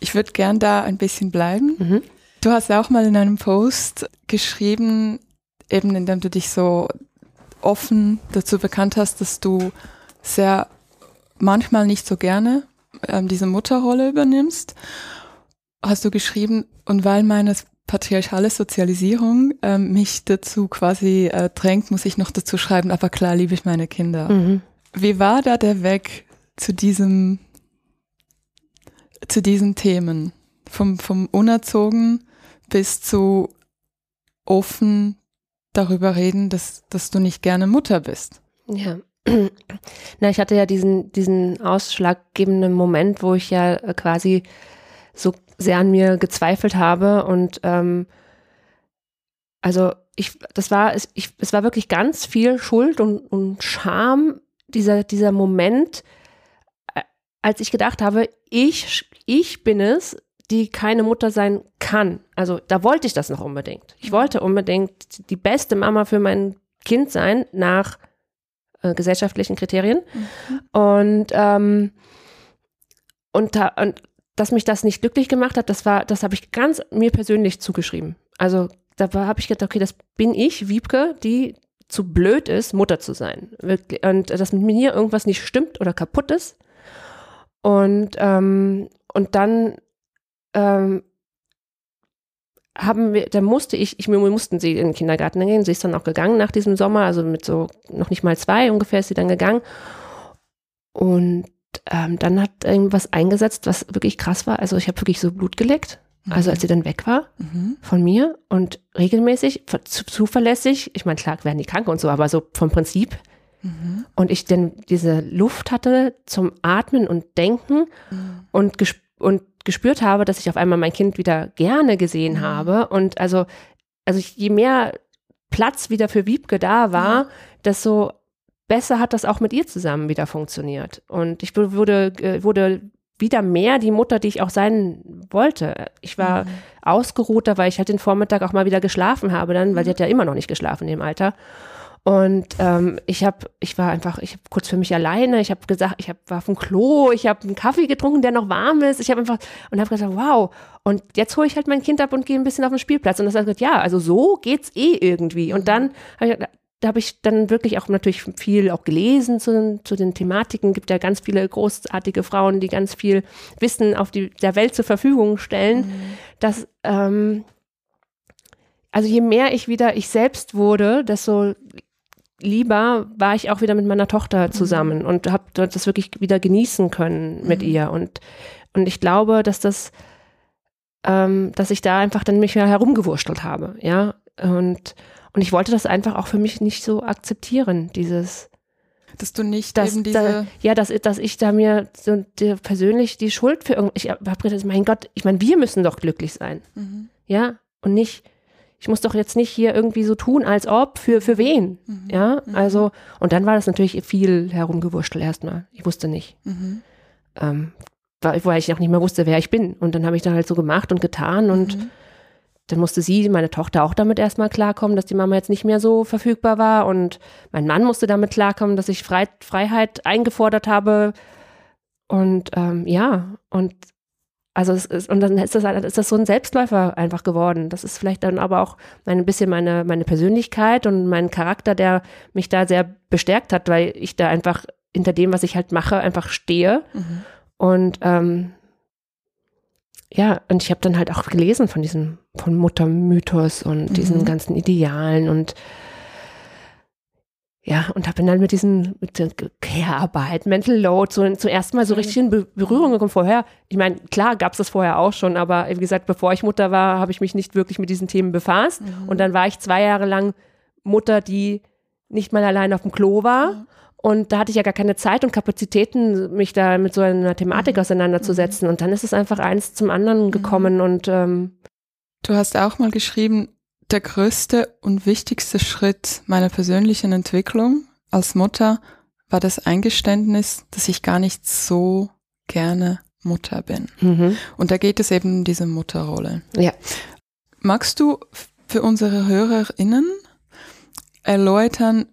Ich würde gern da ein bisschen bleiben. Mhm. Du hast auch mal in einem Post geschrieben, eben indem du dich so offen dazu bekannt hast, dass du sehr manchmal nicht so gerne ähm, diese Mutterrolle übernimmst, hast du geschrieben, und weil meine patriarchale Sozialisierung ähm, mich dazu quasi äh, drängt, muss ich noch dazu schreiben, aber klar liebe ich meine Kinder. Mhm. Wie war da der Weg zu diesem, zu diesen Themen? Vom, vom unerzogen bis zu offen darüber reden, dass, dass du nicht gerne Mutter bist. Ja. Na, ich hatte ja diesen, diesen ausschlaggebenden Moment, wo ich ja äh, quasi so sehr an mir gezweifelt habe und ähm, also ich, das war, es- ich, es war wirklich ganz viel Schuld und, und Scham, dieser, dieser Moment, äh, als ich gedacht habe, ich, ich bin es, die keine Mutter sein kann. Also da wollte ich das noch unbedingt. Ich wollte unbedingt die beste Mama für mein Kind sein nach äh, gesellschaftlichen Kriterien. Und ähm, und, da, und dass mich das nicht glücklich gemacht hat, das war, das habe ich ganz mir persönlich zugeschrieben. Also da habe ich gedacht, okay, das bin ich, Wiebke, die zu blöd ist, Mutter zu sein. Und dass mit mir irgendwas nicht stimmt oder kaputt ist. Und, ähm, und dann ähm, haben wir, da musste ich, ich, wir mussten sie in den Kindergarten gehen. Sie ist dann auch gegangen nach diesem Sommer, also mit so noch nicht mal zwei ungefähr ist sie dann gegangen. Und ähm, dann hat irgendwas eingesetzt, was wirklich krass war. Also ich habe wirklich so Blut geleckt. Also als sie dann weg war mhm. von mir und regelmäßig, zuverlässig, ich meine, klar werden die krank und so, aber so vom Prinzip. Mhm. Und ich dann diese Luft hatte zum Atmen und Denken mhm. und, gesp und gespürt habe, dass ich auf einmal mein Kind wieder gerne gesehen mhm. habe. Und also, also je mehr Platz wieder für Wiebke da war, desto besser hat das auch mit ihr zusammen wieder funktioniert. Und ich wurde, äh, wurde wieder mehr die Mutter, die ich auch sein wollte. Ich war mhm. ausgeruhter, weil ich halt den Vormittag auch mal wieder geschlafen habe dann, weil sie hat ja immer noch nicht geschlafen in dem Alter. Und ähm, ich habe, ich war einfach, ich habe kurz für mich alleine. Ich habe gesagt, ich hab, war auf dem Klo, ich habe einen Kaffee getrunken, der noch warm ist. Ich habe einfach und habe gesagt, wow. Und jetzt hole ich halt mein Kind ab und gehe ein bisschen auf den Spielplatz. Und das hat gesagt, ja, also so geht's eh irgendwie. Und dann habe ich gesagt, da habe ich dann wirklich auch natürlich viel auch gelesen zu, zu den Thematiken. Gibt ja ganz viele großartige Frauen, die ganz viel Wissen auf die, der Welt zur Verfügung stellen. Mhm. Dass, ähm, also je mehr ich wieder ich selbst wurde, desto lieber war ich auch wieder mit meiner Tochter mhm. zusammen mhm. und habe das wirklich wieder genießen können mit mhm. ihr. Und, und ich glaube, dass das, ähm, dass ich da einfach dann mich herumgewurschtelt habe, ja. Und und ich wollte das einfach auch für mich nicht so akzeptieren, dieses. Dass du nicht dass, eben diese. Da, ja, dass, dass ich da mir so die, persönlich die Schuld für irgendwas. Ich habe mein Gott, ich meine, wir müssen doch glücklich sein. Mhm. Ja, und nicht, ich muss doch jetzt nicht hier irgendwie so tun, als ob, für, für wen. Mhm. Ja, mhm. also, und dann war das natürlich viel herumgewurschtelt erstmal. Ich wusste nicht. Mhm. Ähm, weil ich auch nicht mehr wusste, wer ich bin. Und dann habe ich da halt so gemacht und getan und mhm dann musste sie, meine Tochter, auch damit erstmal klarkommen, dass die Mama jetzt nicht mehr so verfügbar war. Und mein Mann musste damit klarkommen, dass ich Frei Freiheit eingefordert habe. Und ähm, ja, und also es ist, und dann ist das, ist das so ein Selbstläufer einfach geworden. Das ist vielleicht dann aber auch ein bisschen meine, meine Persönlichkeit und mein Charakter, der mich da sehr bestärkt hat, weil ich da einfach hinter dem, was ich halt mache, einfach stehe. Mhm. Und ähm, ja, und ich habe dann halt auch gelesen von diesem, von Muttermythos und mhm. diesen ganzen Idealen und ja, und habe dann mit diesen, mit der Care-Arbeit, Mental Load, so zum ersten Mal so mhm. richtig in Berührung gekommen. Vorher, ich meine, klar gab es das vorher auch schon, aber wie gesagt, bevor ich Mutter war, habe ich mich nicht wirklich mit diesen Themen befasst. Mhm. Und dann war ich zwei Jahre lang Mutter, die nicht mal allein auf dem Klo war. Mhm. Und da hatte ich ja gar keine Zeit und Kapazitäten, mich da mit so einer Thematik mhm. auseinanderzusetzen. Und dann ist es einfach eins zum anderen mhm. gekommen mhm. und ähm, Du hast auch mal geschrieben, der größte und wichtigste Schritt meiner persönlichen Entwicklung als Mutter war das Eingeständnis, dass ich gar nicht so gerne Mutter bin. Mhm. Und da geht es eben um diese Mutterrolle. Ja. Magst du für unsere HörerInnen erläutern,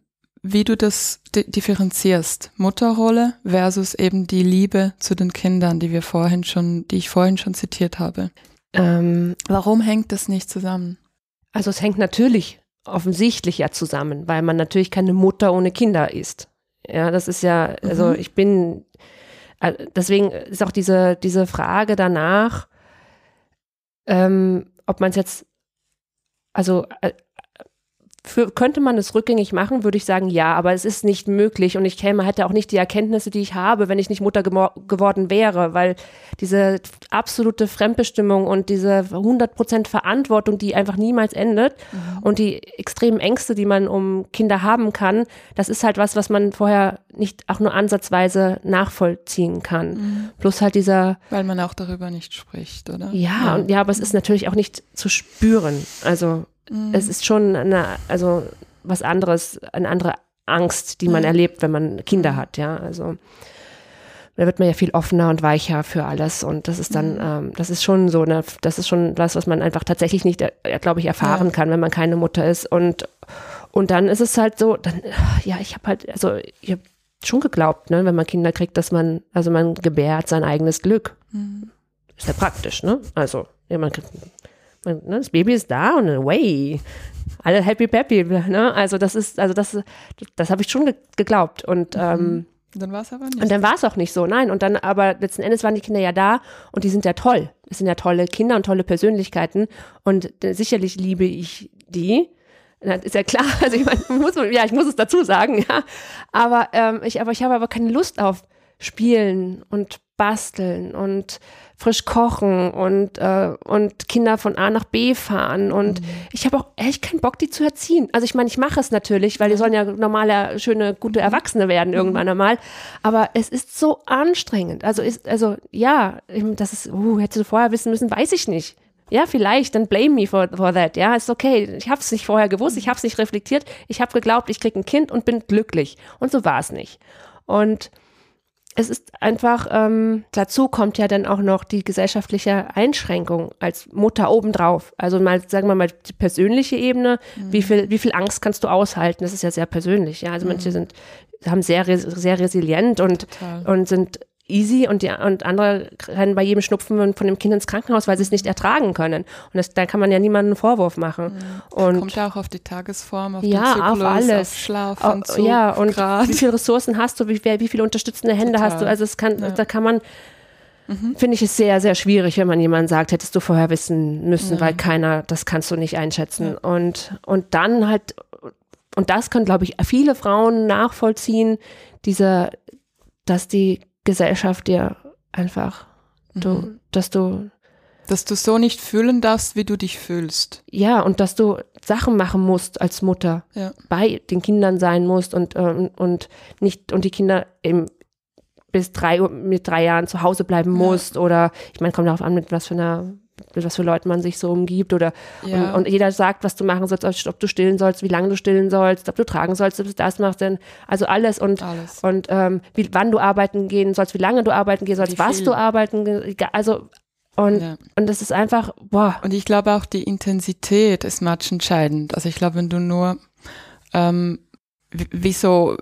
wie du das differenzierst, Mutterrolle versus eben die Liebe zu den Kindern, die wir vorhin schon, die ich vorhin schon zitiert habe. Ähm, Warum hängt das nicht zusammen? Also es hängt natürlich offensichtlich ja zusammen, weil man natürlich keine Mutter ohne Kinder ist. Ja, das ist ja, also mhm. ich bin, äh, deswegen ist auch diese, diese Frage danach, ähm, ob man es jetzt, also äh, für, könnte man es rückgängig machen, würde ich sagen, ja, aber es ist nicht möglich und ich käme, hätte auch nicht die Erkenntnisse, die ich habe, wenn ich nicht Mutter geworden wäre, weil diese absolute Fremdbestimmung und diese 100% Verantwortung, die einfach niemals endet mhm. und die extremen Ängste, die man um Kinder haben kann, das ist halt was, was man vorher nicht auch nur ansatzweise nachvollziehen kann. Mhm. Plus halt dieser. Weil man auch darüber nicht spricht, oder? Ja, ja. Und, ja aber es ist natürlich auch nicht zu spüren. Also, Mhm. Es ist schon eine, also was anderes, eine andere Angst, die man mhm. erlebt, wenn man Kinder hat, ja. Also da wird man ja viel offener und weicher für alles und das ist dann, mhm. ähm, das ist schon so, ne, das ist schon was, was man einfach tatsächlich nicht, äh, glaube ich, erfahren ja. kann, wenn man keine Mutter ist und und dann ist es halt so, dann, ja, ich habe halt, also ich habe schon geglaubt, ne, wenn man Kinder kriegt, dass man, also man gebärt sein eigenes Glück. Mhm. Ist ja praktisch, ne? Also, ja, man, man, ne, das Baby ist da und away. Alle happy peppy, ne? Also das ist, also das, das habe ich schon ge geglaubt. Und Mhm. ähm, Dann war es aber nicht. und dann war es auch nicht so, nein. Und dann, aber letzten Endes waren die Kinder ja da und die sind ja toll. Es sind ja tolle Kinder und tolle Persönlichkeiten. Und äh, sicherlich liebe ich die. Das ist ja klar. Also ich meine, muss, ja, ich muss es dazu sagen, ja. Aber ähm, ich, aber ich habe aber keine Lust auf Spielen und Basteln und frisch kochen und, äh, und Kinder von A nach B fahren. Und ich habe auch echt keinen Bock, die zu erziehen. Also ich meine, ich mache es natürlich, weil die sollen ja normale, schöne, gute Erwachsene werden irgendwann einmal. Aber es ist so anstrengend. Also ist, also ja, das ist, uh, hättest du vorher wissen müssen, weiß ich nicht. Ja, vielleicht, dann blame me for, for that. Ja, ist okay. Ich habe es nicht vorher gewusst, ich habe es nicht reflektiert. Ich habe geglaubt, ich kriege ein Kind und bin glücklich. Und so war es nicht. Und es ist einfach, ähm, dazu kommt ja dann auch noch die gesellschaftliche Einschränkung als Mutter obendrauf. Also mal, sagen wir mal, die persönliche Ebene, wie viel, wie viel Angst kannst du aushalten? Das ist ja sehr persönlich, ja. Also manche sind, haben sehr, sehr resilient und, Total. und sind easy und die, und andere rennen bei jedem Schnupfen von dem Kind ins Krankenhaus, weil sie es nicht ertragen können. Und das, da kann man ja niemanden einen Vorwurf machen. Und Kommt ja auch auf die Tagesform, auf ja, den auf Zyklus, alles. auf Schlaf, Au- Entzug, ja, und Grad. wie viele Ressourcen hast du, wie, wie viele unterstützende Hände hast du? Total. Also es kann, Ja. Mhm. da kann man, finde ich es sehr, sehr schwierig, wenn man jemanden sagt, hättest du vorher wissen müssen, weil keiner, das kannst du nicht einschätzen. Und, und dann halt, und das können, glaube ich, viele Frauen nachvollziehen, dieser, dass die Gesellschaft dir einfach, du, Mhm. dass du Dass du so nicht fühlen darfst, wie du dich fühlst. ja, und dass du Sachen machen musst als Mutter, Ja. bei den Kindern sein musst und, ähm, und nicht, und die Kinder eben bis drei, mit drei Jahren zu Hause bleiben Ja. musst oder, ich meine, kommt darauf an, mit was für einer, mit was für Leuten man sich so umgibt oder, Ja. und, und jeder sagt, was du machen sollst, ob du stillen sollst, wie lange du stillen sollst, ob du tragen sollst, ob du das machst, denn, also alles und, Alles. und ähm, wie, wann du arbeiten gehen sollst, wie lange du arbeiten gehen sollst, was du arbeiten, also, und, Ja. und das ist einfach, boah, Und ich glaube auch die Intensität ist matchentscheidend. Also ich glaube, wenn du nur ähm, wie, wie so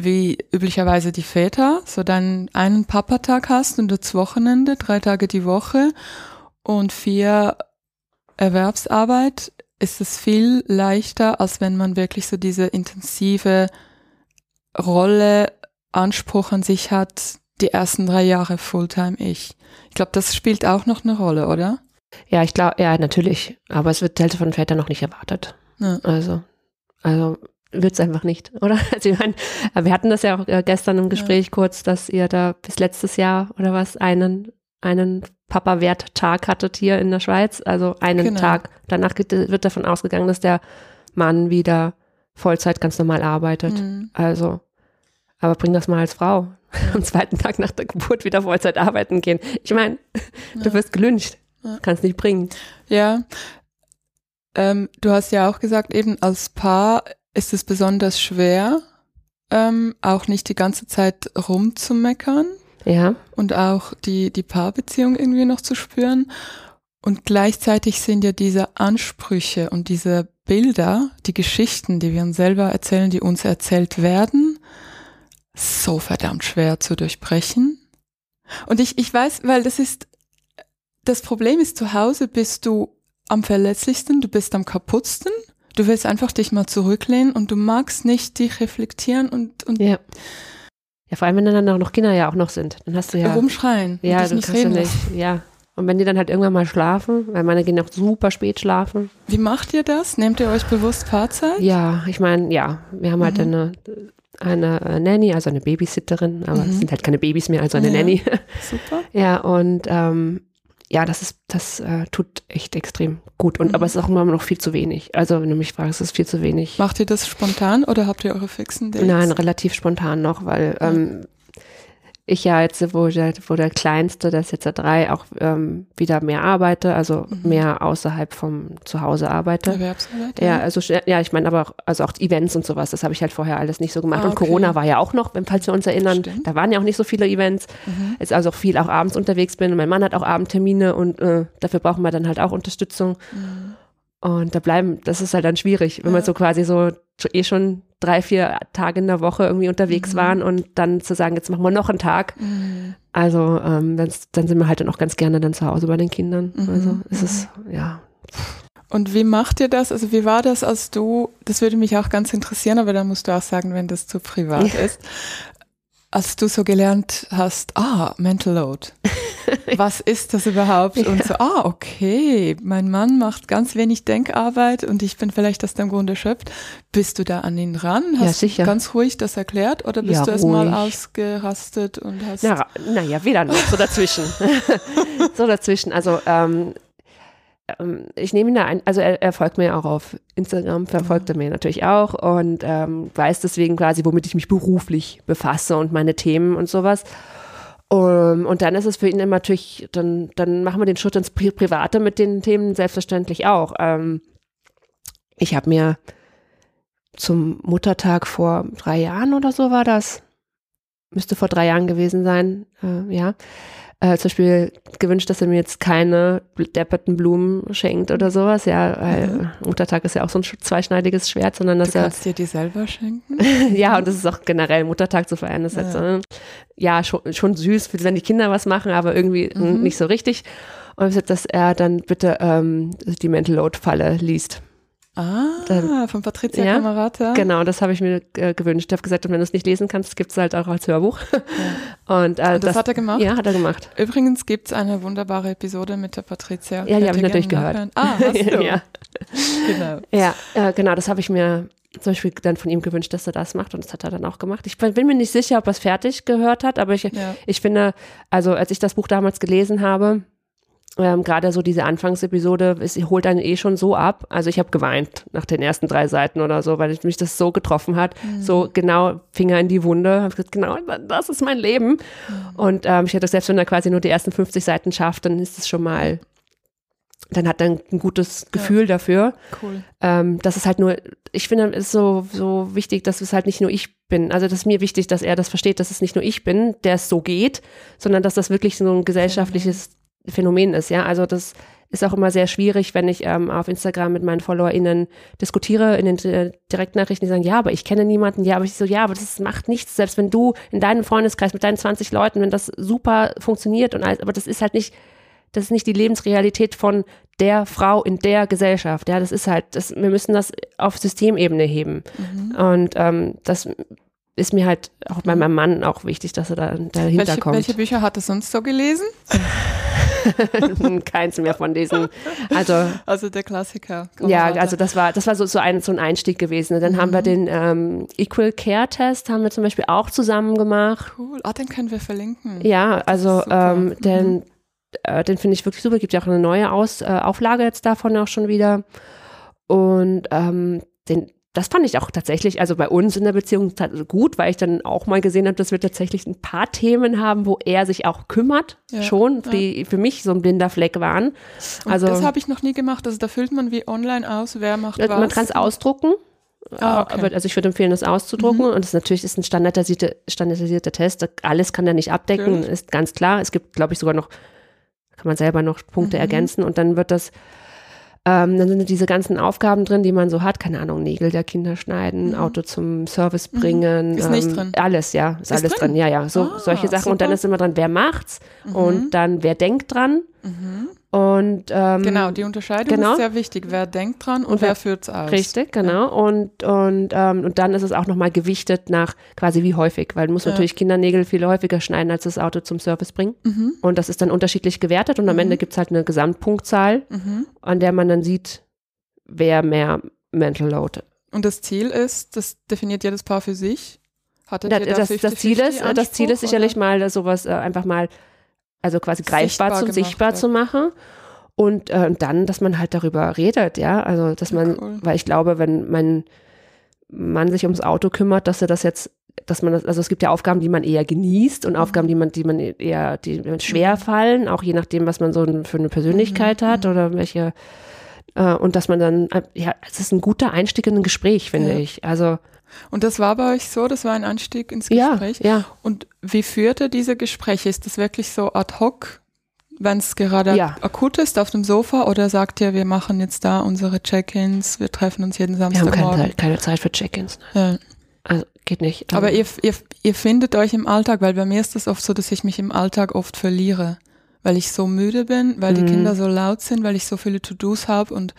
wie üblicherweise die Väter, so dann einen Papatag hast und das Wochenende, drei Tage die Woche und vier Erwerbsarbeit, ist es viel leichter, als wenn man wirklich so diese intensive Rolle, Anspruch an sich hat, die ersten drei Jahre Fulltime ich. Ich glaube, das spielt auch noch eine Rolle, oder? Ja, ich glaube, ja, natürlich. Aber es wird halt von Vätern noch nicht erwartet. Ja. Also, also wird es einfach nicht, oder? Also ich meine, wir hatten das ja auch äh, gestern im Gespräch kurz, dass ihr da bis letztes Jahr oder was einen einen Papa-Wert-Tag hattet hier in der Schweiz, also einen Genau. Tag. Danach wird davon ausgegangen, dass der Mann wieder Vollzeit ganz normal arbeitet. Mhm. Also, aber bring das mal als Frau. Am zweiten Tag nach der Geburt wieder Vollzeit arbeiten gehen. Ich meine, du Ja. wirst gelünscht. Ja. Kannst nicht bringen. Ja. Ähm, du hast ja auch gesagt, eben als Paar ist es besonders schwer, ähm, auch nicht die ganze Zeit rumzumeckern Ja. und auch die, die Paarbeziehung irgendwie noch zu spüren. Und gleichzeitig sind ja diese Ansprüche und diese Bilder, die Geschichten, die wir uns selber erzählen, die uns erzählt werden, so verdammt schwer zu durchbrechen. Und ich, ich weiß, weil das ist, das Problem ist, zu Hause bist du am verletzlichsten, du bist am kaputtsten. Du willst einfach dich mal zurücklehnen und du magst nicht dich reflektieren und, und Ja. Ja, vor allem, wenn dann auch noch Kinder ja auch noch sind. Dann hast du ja. rumschreien. ja, du nicht kannst ja nicht. Ja. Und wenn die dann halt irgendwann mal schlafen, weil meine gehen auch super spät schlafen. Wie macht ihr das? Nehmt ihr euch bewusst Paarzeit? Ja, ich meine, ja, wir haben halt Mhm. eine, eine äh, Nanny, also eine Babysitterin, aber Mhm. es sind halt keine Babys mehr, also eine Ja. Nanny. Super. ja, und ähm, ja, das ist, das äh, tut echt extrem gut. Und Mhm. aber es ist auch immer noch viel zu wenig. Also, wenn du mich fragst, ist es viel zu wenig. Macht ihr das spontan oder habt ihr eure fixen Dates? Nein, relativ spontan noch, weil ähm, ich ja jetzt, wo der, wo der Kleinste, der ist jetzt ja drei, auch ähm, wieder mehr arbeite, also Mhm. mehr außerhalb vom Zuhause arbeite. Erwerbsarbeit? Ja, also ja, ich meine, aber auch, also auch Events und sowas, das habe ich halt vorher alles nicht so gemacht. Ah, Und okay. Corona war ja auch noch, wenn- falls wir uns erinnern, Stimmt. da waren ja auch nicht so viele Events. Mhm. Jetzt also auch viel auch abends unterwegs bin und mein Mann hat auch Abendtermine und äh, dafür brauchen wir dann halt auch Unterstützung. Mhm. Und da bleiben, das ist halt dann schwierig, wenn Ja. man so quasi so eh schon drei, vier Tage in der Woche irgendwie unterwegs Mhm. waren und dann zu sagen, jetzt machen wir noch einen Tag. Also ähm, dann, dann sind wir halt dann auch ganz gerne dann zu Hause bei den Kindern. Mhm. Also es ist, ja. Und wie macht ihr das? Also wie war das, als du, das würde mich auch ganz interessieren, aber da musst du auch sagen, wenn das zu privat ist, als du so gelernt hast, ah, Mental Load. Was ist das überhaupt? Und so, ah, okay, mein Mann macht ganz wenig Denkarbeit und ich bin vielleicht aus dem Grund erschöpft. Bist du da an ihn ran? Hast Ja, sicher. du ganz ruhig das erklärt oder bist Ja, du erstmal ausgerastet und hast Na, naja, weder noch, so dazwischen. so dazwischen. Also ähm, ich nehme ihn da ein, also er, er folgt mir auch auf Instagram, verfolgt er mir natürlich auch und ähm, weiß deswegen quasi, womit ich mich beruflich befasse und meine Themen und sowas. Um, und dann ist es für ihn immer natürlich, dann, dann machen wir den Schritt ins Pri Private mit den Themen selbstverständlich auch. Ähm, ich habe mir zum Muttertag vor drei Jahren oder so war das, müsste vor drei Jahren gewesen sein, äh, ja, äh, zum Beispiel gewünscht, dass er mir jetzt keine depperten Blumen schenkt oder sowas, ja, weil Mhm. Muttertag ist ja auch so ein sch- zweischneidiges Schwert, sondern dass du er kannst dir die selber schenken? ja, und das ist auch generell Muttertag zu feiern. Das ist halt so, ne? ja, schon, schon süß, wenn die Kinder was machen, aber irgendwie Mhm. nicht so richtig. Und dass er dann bitte ähm, die Mental Load Falle liest. Ah, von Patricia Ja, Kamerata. Genau, das habe ich mir äh, gewünscht. Ich habe gesagt, wenn du es nicht lesen kannst, gibt es halt auch als Hörbuch. Und, äh, Und das, hat er gemacht? Ja, hat er gemacht. Übrigens gibt es eine wunderbare Episode mit der Patricia. Ja, die habe ich natürlich gehört. nachhören? Ah, hast du? ja, Genau. ja äh, genau, das habe ich mir zum Beispiel dann von ihm gewünscht, dass er das macht und das hat er dann auch gemacht. Ich bin bin mir nicht sicher, ob er es fertig gehört hat, aber ich, Ja. ich finde, also als ich das Buch damals gelesen habe, ähm, gerade so diese Anfangsepisode, es holt einen eh schon so ab. Also ich habe geweint nach den ersten drei Seiten oder so, weil mich das so getroffen hat. Mhm. So genau Finger in die Wunde. Habe gesagt, genau, das ist mein Leben. Mhm. Und ähm, ich hätte selbst wenn er quasi nur die ersten 50 Seiten schafft, dann ist es schon mal, dann hat er ein gutes Gefühl dafür. Cool. Ähm, das ist halt nur, ich finde, es ist so, so wichtig, dass es halt nicht nur ich bin. Also das ist mir wichtig, dass er das versteht, dass es nicht nur ich bin, der es so geht, sondern dass das wirklich so ein gesellschaftliches Phänomen ist. Ja, also das ist auch immer sehr schwierig, wenn ich ähm, auf Instagram mit meinen FollowerInnen diskutiere, in den äh, Direktnachrichten, die sagen, ja, aber ich kenne niemanden, ja, aber ich so, ja, aber das macht nichts, selbst wenn du in deinem Freundeskreis mit deinen 20 Leuten, wenn das super funktioniert und alles, aber das ist halt nicht, das ist nicht die Lebensrealität von der Frau in der Gesellschaft. Ja, das ist halt, das, wir müssen das auf Systemebene heben. Und ähm, das ist mir halt auch bei meinem Mann auch wichtig, dass er da dahinter Welche, kommt. welche Bücher hat er sonst so gelesen? Keins mehr von diesen. Also Also der Klassiker. ja, Kamerata. also das war das war so, so ein so ein Einstieg gewesen. Dann haben wir den ähm, Equal Care Test haben wir zum Beispiel auch zusammen gemacht. Cool. Ah, den können wir verlinken. Ja, also ähm, Mhm. den, äh, den finde ich wirklich super. Gibt ja auch eine neue Aus, äh, Auflage jetzt davon auch schon wieder. Und ähm, den, das fand ich auch tatsächlich, also bei uns in der Beziehung ta- gut, weil ich dann auch mal gesehen habe, dass wir tatsächlich ein paar Themen haben, wo er sich auch kümmert, Ja, schon, ja. die für mich so ein blinder Fleck waren. Und Also das habe ich noch nie gemacht. Also da füllt man wie online aus, wer macht was. man kann es ausdrucken. Ah, okay. Aber, also ich würde empfehlen, das auszudrucken. Und es natürlich ist ein standardisierte, standardisierter Test. Alles kann er nicht abdecken, Natürlich. ist ganz klar. Es gibt, glaube ich, sogar noch, kann man selber noch Punkte Mhm. ergänzen und dann wird das, ähm, dann sind diese ganzen Aufgaben drin, die man so hat. Keine Ahnung, Nägel der Kinder schneiden, Auto zum Service bringen. Mhm. Ist nicht drin? Alles, ja. Ist, Ist alles drin? drin? Ja, ja. So, Ah, solche Sachen. Und dann super. ist immer dran, wer macht's und dann wer denkt dran. Mhm. Und ähm, Genau, die Unterscheidung genau. ist sehr wichtig. Wer denkt dran und, Und wer wer- führt es aus. Richtig, genau. Und, und, ähm, und dann ist es auch nochmal gewichtet nach quasi wie häufig, weil du musst Ja. natürlich Kindernägel viel häufiger schneiden, als das Auto zum Service bringt. Mhm. Und das ist dann unterschiedlich gewertet und am Ende gibt es halt eine Gesamtpunktzahl, Mhm. an der man dann sieht, wer mehr Mental Load. Und das Ziel ist, das definiert jedes Paar für sich. Hattet Das, ihr da das, das, Ziel ist, das Ziel ist sicherlich mal äh, sowas äh, einfach mal, also quasi greifbar Sichtbar gemacht sichtbar wird. zu machen. Und, äh, und dann, dass man halt darüber redet, ja. Also, dass Ja, man, cool. weil ich glaube, wenn mein Mann sich ums Auto kümmert, dass er das jetzt, dass man das, also es gibt ja Aufgaben, die man eher genießt Mhm. und Aufgaben, die man, die man eher, die schwer fallen, auch je nachdem, was man so für eine Persönlichkeit Mhm, hat oder welche, äh, und dass man dann, äh, ja, es ist ein guter Einstieg in ein Gespräch, finde Ja. ich. Also, Und das war bei euch so, das war ein Anstieg ins ja, Gespräch. ja. Und wie führt ihr diese Gespräche? Ist das wirklich so ad hoc? wenn es gerade Ja. akut ist, auf dem Sofa oder sagt ihr, wir machen jetzt da unsere Check-ins, wir treffen uns jeden Wir haben keine Samstagmorgen? Zeit, keine Zeit für Check-ins. Ja. Also geht nicht. Aber ihr, ihr, ihr findet euch im Alltag, weil bei mir ist es oft so, dass ich mich im Alltag oft verliere, weil ich so müde bin, weil die Mhm. Kinder so laut sind, weil ich so viele To-Dos habe und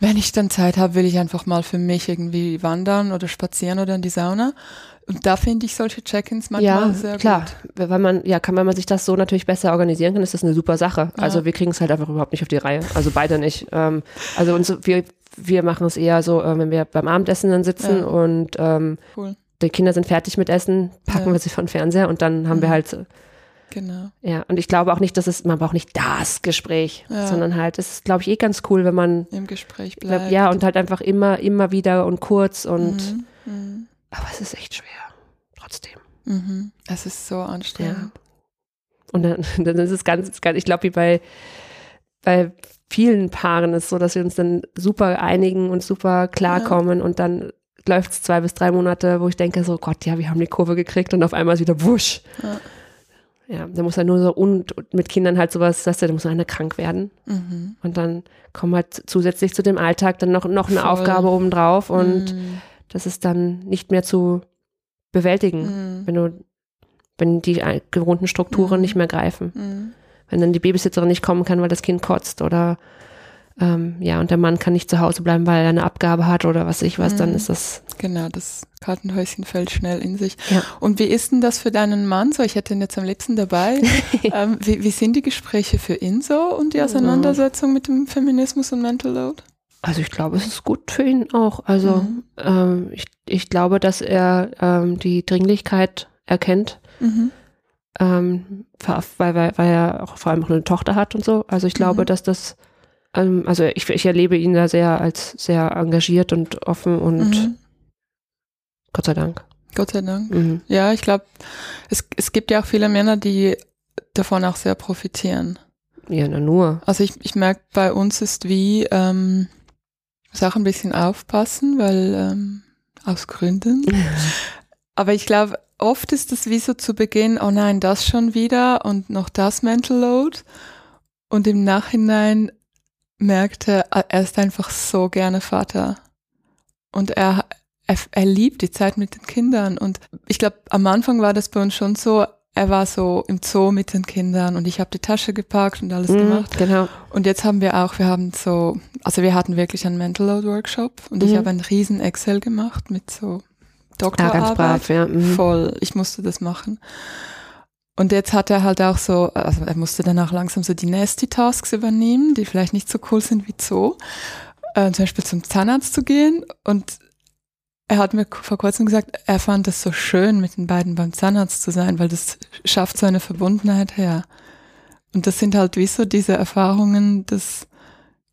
wenn ich dann Zeit habe, will ich einfach mal für mich irgendwie wandern oder spazieren oder in die Sauna. Und da finde ich solche Check-ins manchmal ja, sehr klar. gut. Weil man, ja, kann, wenn man sich das so natürlich besser organisieren kann, ist das eine super Sache. Ja. Also wir kriegen es halt einfach überhaupt nicht auf die Reihe. Also beide nicht. Ähm, also uns, wir, wir machen es eher so, äh, wenn wir beim Abendessen dann sitzen Ja. und ähm, Cool, die Kinder sind fertig mit Essen, packen Ja. wir sie von Fernseher und dann haben wir Mhm. halt, genau. ja, und ich glaube auch nicht, dass es, man braucht nicht das Gespräch, Ja. sondern halt, es ist, glaube ich, eh ganz cool, wenn man, Im Gespräch glaub, bleibt. ja, und halt einfach immer, immer wieder und kurz und, Mhm. Mhm. aber es ist echt schwer, trotzdem. Mhm. Es ist so anstrengend. Und dann, dann ist es ganz, ganz ich glaube, wie bei, bei vielen Paaren ist so, dass wir uns dann super einigen und super klarkommen und dann läuft es zwei bis drei Monate, wo ich denke so, Gott, ja, wir haben die Kurve gekriegt und auf einmal ist wieder wusch. Ja. Ja, da muss er nur so und und mit Kindern halt sowas, dass da muss einer krank werden Mhm. und dann kommen halt zusätzlich zu dem Alltag dann noch, noch eine Voll. Aufgabe obendrauf und Mhm. das ist dann nicht mehr zu bewältigen, Mhm. wenn du, wenn die äh, gewohnten Strukturen Mhm. nicht mehr greifen Mhm. wenn dann die Babysitterin nicht kommen kann, weil das Kind kotzt oder ähm, ja, und der Mann kann nicht zu Hause bleiben, weil er eine Abgabe hat oder was ich was, dann Mhm. ist das, Genau, das Kartenhäuschen fällt schnell in sich. Ja. Und wie ist denn das für deinen Mann so? Ich hätte ihn jetzt am liebsten dabei. ähm, wie, wie sind die Gespräche für ihn so und die Auseinandersetzung mit dem Feminismus und Mental Load? also ich glaube, es ist gut für ihn auch. Also Mhm. ähm, ich, ich glaube, dass er ähm, die Dringlichkeit erkennt, Mhm. ähm, weil, weil, weil er auch vor allem auch eine Tochter hat und so. Also ich glaube, Mhm. dass das, ähm, also ich, ich erlebe ihn da sehr als sehr engagiert und offen und Mhm. Gott sei Dank. Gott sei Dank. Mhm. Ja, ich glaube, es, es gibt ja auch viele Männer, die davon auch sehr profitieren. Ja, na nur. Also ich, ich merke, bei uns ist wie, ähm, ich muss auch ein bisschen aufpassen, weil ähm, aus Gründen. Aber ich glaube, oft ist es wie so zu Beginn, oh nein, das schon wieder und noch das Mental Load. Und im Nachhinein merkt er, er ist einfach so gerne Vater. Und er, er, er liebt die Zeit mit den Kindern. Und ich glaube, am Anfang war das bei uns schon so, er war so im Zoo mit den Kindern und ich habe die Tasche gepackt und alles Mhm, gemacht. Genau. Und jetzt haben wir auch, wir haben so, also wir hatten wirklich einen Mental Load Workshop und ich Mhm. habe einen riesen Excel gemacht mit so Ja, Doktorarbeit. ganz brav, ja. Mhm. Voll, ich musste das machen. Und jetzt hat er halt auch so, also er musste dann auch langsam so die Nasty Tasks übernehmen, die vielleicht nicht so cool sind wie Zoo. Äh, zum Beispiel zum Zahnarzt zu gehen. Und er hat mir vor kurzem gesagt, er fand es so schön, mit den beiden beim Zahnarzt zu sein, weil das schafft so eine Verbundenheit her. Und das sind halt wie so diese Erfahrungen, dass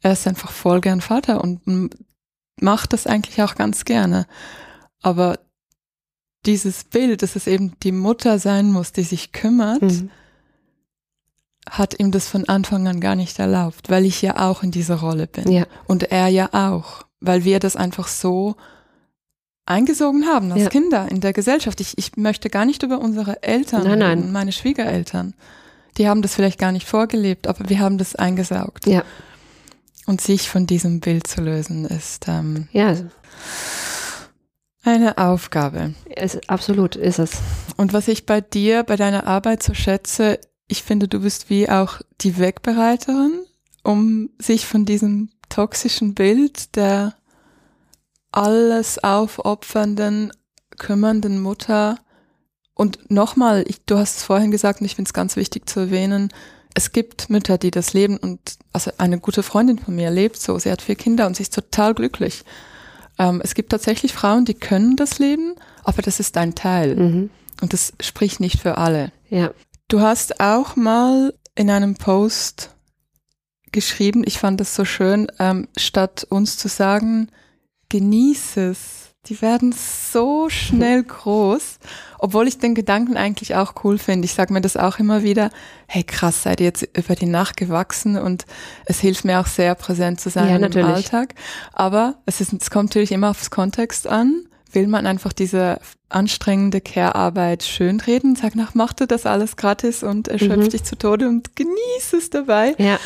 er ist einfach voll gern Vater und macht das eigentlich auch ganz gerne. Aber dieses Bild, dass es eben die Mutter sein muss, die sich kümmert, Mhm. hat ihm das von Anfang an gar nicht erlaubt, weil ich ja auch in dieser Rolle bin. Ja. Und er ja auch, weil wir das einfach so eingesogen haben als Ja. Kinder in der Gesellschaft. Ich, ich möchte gar nicht über unsere Eltern Nein, nein. meine Schwiegereltern. Die haben das vielleicht gar nicht vorgelebt, aber wir haben das eingesaugt. Ja. Und sich von diesem Bild zu lösen, ist ähm, Ja, eine Aufgabe. es, absolut ist es. Und was ich bei dir, bei deiner Arbeit so schätze, ich finde, du bist wie auch die Wegbereiterin, um sich von diesem toxischen Bild der alles aufopfernden, kümmernden Mutter und nochmal, du hast es vorhin gesagt und ich finde es ganz wichtig zu erwähnen, es gibt Mütter, die das leben und also eine gute Freundin von mir lebt so, sie hat vier Kinder und sie ist total glücklich. Ähm, es gibt tatsächlich Frauen, die können das leben, aber das ist ein Teil. Mhm. Und das spricht nicht für alle. Ja. Du hast auch mal in einem Post geschrieben, ich fand das so schön, ähm, statt uns zu sagen, genieß es, die werden so schnell groß, obwohl ich den Gedanken eigentlich auch cool finde. Ich sage mir das auch immer wieder, hey krass, seid ihr jetzt über die Nacht gewachsen und es hilft mir auch sehr präsent zu sein Ja, im natürlich. Alltag. Aber es, ist, es kommt natürlich immer aufs Kontext an. Will man einfach diese anstrengende Care-Arbeit schönreden, sag nach, mach du das alles gratis und erschöpf Mhm. dich zu Tode und genieß es dabei. Ja,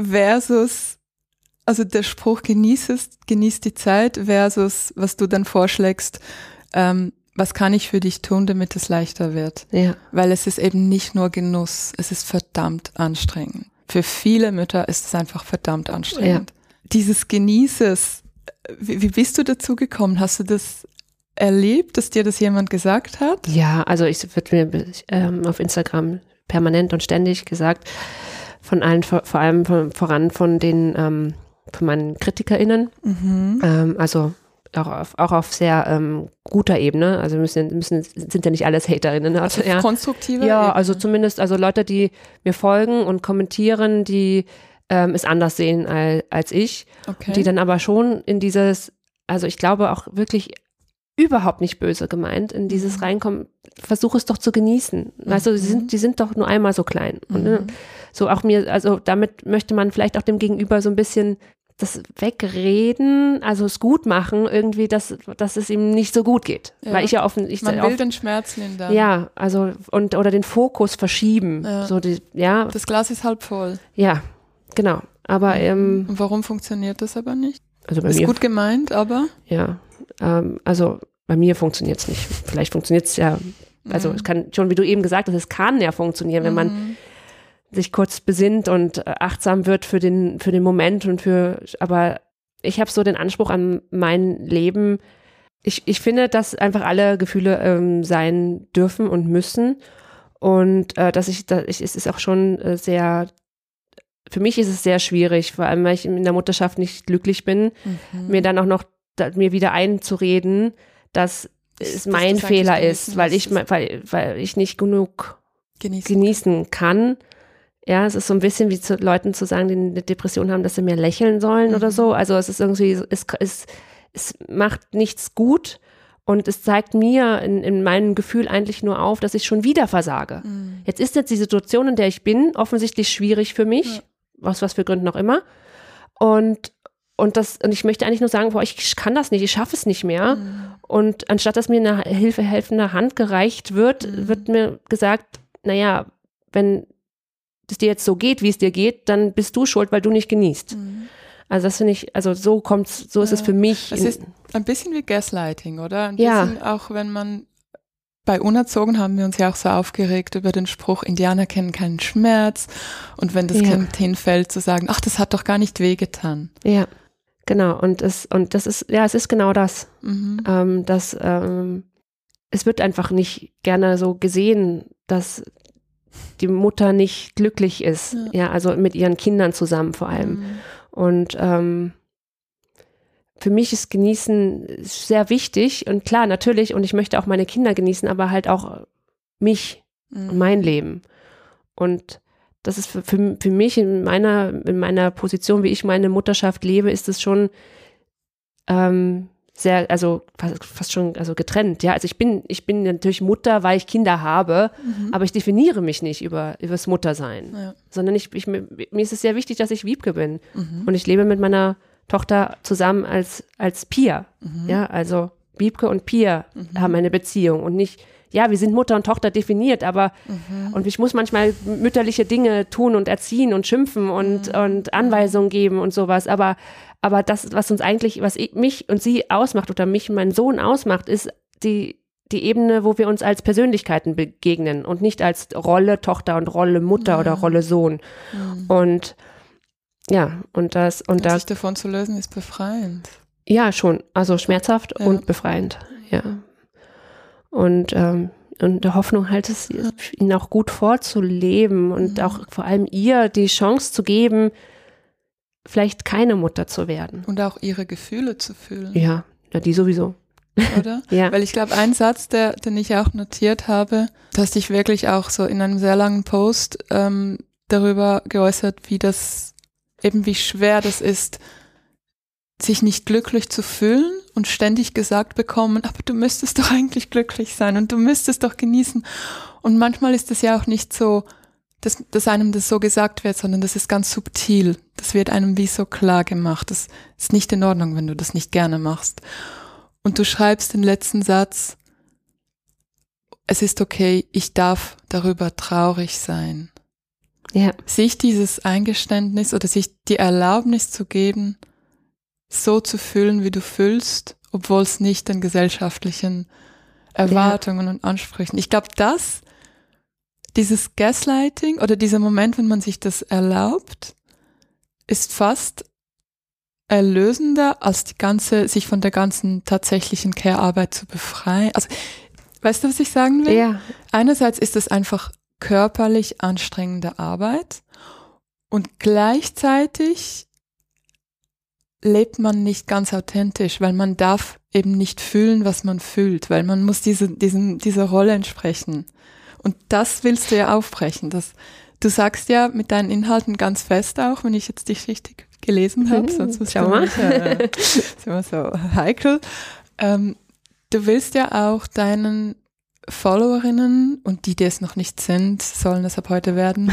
Versus, also der Spruch genieß es, genieß die Zeit versus, was du dann vorschlägst, ähm, was kann ich für dich tun, damit es leichter wird? ja, Weil es ist eben nicht nur Genuss, es ist verdammt anstrengend. Für viele Mütter ist es einfach verdammt anstrengend. Dieses Genießes, wie, wie bist du dazu gekommen? Hast du das erlebt, dass dir das jemand gesagt hat? ja. Also ich wird mir ähm, auf Instagram permanent und ständig gesagt von allen, vor, vor allem von, voran von den ähm, von meinen KritikerInnen. Mhm. Ähm, also auch auf, auch auf sehr ähm, guter Ebene. Also müssen, müssen sind ja nicht alles HaterInnen. Also, ja. Konstruktiver? Ja, Ebene. also zumindest, also Leute, die mir folgen und kommentieren, die ähm, es anders sehen als, als ich, okay. die dann aber schon in dieses, also ich glaube auch wirklich überhaupt nicht böse gemeint, in dieses Mhm. reinkommen, versuch es doch zu genießen. Weißt du, die Mhm. sind, die sind doch nur einmal so klein. Und, ne, Mhm. so auch mir, also damit möchte man vielleicht auch dem Gegenüber so ein bisschen das wegreden, also es gut machen, irgendwie, dass, dass es ihm nicht so gut geht. Ja. Weil ich ja offen, ich Man oft- will den Schmerz lindern. ja, also und oder den Fokus verschieben. Ja. So die, ja, Das Glas ist halb voll. ja, genau. Aber ähm, Und warum funktioniert das aber nicht? also bei Ist mir, gut gemeint, aber. ja, ähm, also bei mir funktioniert es nicht. Vielleicht funktioniert es ja, also Mhm. es kann schon, wie du eben gesagt hast, es kann ja funktionieren, wenn man Mhm. sich kurz besinnt und äh, achtsam wird für den für den Moment und für, aber ich habe so den Anspruch an mein Leben. Ich, ich finde, dass einfach alle Gefühle ähm, sein dürfen und müssen und äh, dass ich, da, ich, es ist auch schon äh, sehr, für mich ist es sehr schwierig, vor allem weil ich in der Mutterschaft nicht glücklich bin, Mhm. mir dann auch noch mir wieder einzureden, dass es mein Fehler ist, weil ich, weil, weil ich nicht genug genießen. genießen kann. Ja, es ist so ein bisschen wie zu Leuten zu sagen, die eine Depression haben, dass sie mehr lächeln sollen Mhm. oder so. Also es ist irgendwie, es, es, es macht nichts gut und es zeigt mir in, in meinem Gefühl eigentlich nur auf, dass ich schon wieder versage. Mhm. Jetzt ist jetzt die Situation, in der ich bin, offensichtlich schwierig für mich, Ja. aus was für Gründen auch immer. Und und das und ich möchte eigentlich nur sagen, boah, ich kann das nicht, ich schaffe es nicht mehr. Mhm. Und anstatt dass mir eine Hilfe helfende Hand gereicht wird, Mhm. wird mir gesagt, naja, wenn es dir jetzt so geht, wie es dir geht, dann bist du schuld, weil du nicht genießt. Mhm. Also das finde ich, also so kommt's, so ist es Ja. für mich. Es ist ein bisschen wie Gaslighting, oder? Ein Ja. bisschen auch wenn man bei Unerzogen haben wir uns ja auch so aufgeregt über den Spruch, Indianer kennen keinen Schmerz. Und wenn das Ja. Kind hinfällt, zu sagen, ach, das hat doch gar nicht wehgetan. ja, genau. Und es, und das ist, ja, es ist genau das. Mhm. ähm, dass ähm, es wird einfach nicht gerne so gesehen, dass die Mutter nicht glücklich ist, Ja. ja, also mit ihren Kindern zusammen vor allem. Mhm. Und ähm, für mich ist Genießen sehr wichtig und klar, natürlich, und ich möchte auch meine Kinder genießen, aber halt auch mich und Mhm. mein Leben. Und das ist für, für, für mich in meiner, in meiner Position, wie ich meine Mutterschaft lebe, ist es schon ähm, sehr, also fast, fast schon also getrennt. Ja, also ich bin, ich bin natürlich Mutter, weil ich Kinder habe, Mhm. aber ich definiere mich nicht über, über das Muttersein, Ja. sondern ich, ich, mir ist es sehr wichtig, dass ich Wiebke bin. Mhm. Und ich lebe mit meiner Tochter zusammen als, als Pia. Mhm. Ja, also Wiebke und Pia haben eine Beziehung und nicht, ja, wir sind Mutter und Tochter definiert, aber Mhm. und ich muss manchmal mütterliche Dinge tun und erziehen und schimpfen und, Mhm. und Anweisungen geben und sowas. Aber, aber das, was uns eigentlich, was ich, mich und sie ausmacht oder mich und meinen Sohn ausmacht, ist die, die Ebene, wo wir uns als Persönlichkeiten begegnen und nicht als Rolle Tochter und Rolle Mutter oder Rolle Sohn. Mhm. Und ja, und das, und Und das, sich davon zu lösen, ist befreiend. ja, schon. Also schmerzhaft Ja. und befreiend. Ja. Und, ähm, und der Hoffnung halt, es ihnen auch gut vorzuleben und Mhm. auch vor allem ihr die Chance zu geben, vielleicht keine Mutter zu werden. Und auch ihre Gefühle zu fühlen, Ja, ja die sowieso. oder? Ja. Weil ich glaube, ein Satz, der, den ich auch notiert habe, du hast dich wirklich auch so in einem sehr langen Post ähm, darüber geäußert, wie das, eben wie schwer das ist, sich nicht glücklich zu fühlen und ständig gesagt bekommen, aber du müsstest doch eigentlich glücklich sein und du müsstest doch genießen. Und manchmal ist es ja auch nicht so, dass, dass einem das so gesagt wird, sondern das ist ganz subtil. Das wird einem wie so klar gemacht. Das ist nicht in Ordnung, wenn du das nicht gerne machst. Und du schreibst den letzten Satz, es ist okay, ich darf darüber traurig sein. Ja. Sich dieses Eingeständnis oder sich die Erlaubnis zu geben, so zu fühlen, wie du fühlst, obwohl es nicht den gesellschaftlichen Erwartungen ja. und Ansprüchen. Ich glaube, das, dieses Gaslighting oder dieser Moment, wenn man sich das erlaubt, ist fast erlösender, als die ganze, sich von der ganzen tatsächlichen Care-Arbeit zu befreien. Also, weißt du, was ich sagen will? Ja. Einerseits ist es einfach körperlich anstrengende Arbeit und gleichzeitig lebt man nicht ganz authentisch, weil man darf eben nicht fühlen, was man fühlt, weil man muss diese, diesen, dieser Rolle entsprechen. Und das willst du ja aufbrechen. Das, du sagst ja mit deinen Inhalten ganz fest auch, wenn ich jetzt dich richtig gelesen habe, mhm. sonst Schau mal. Nicht, äh, ist immer so heikel. Ähm, du willst ja auch deinen Followerinnen und die, die es noch nicht sind, sollen es ab heute werden,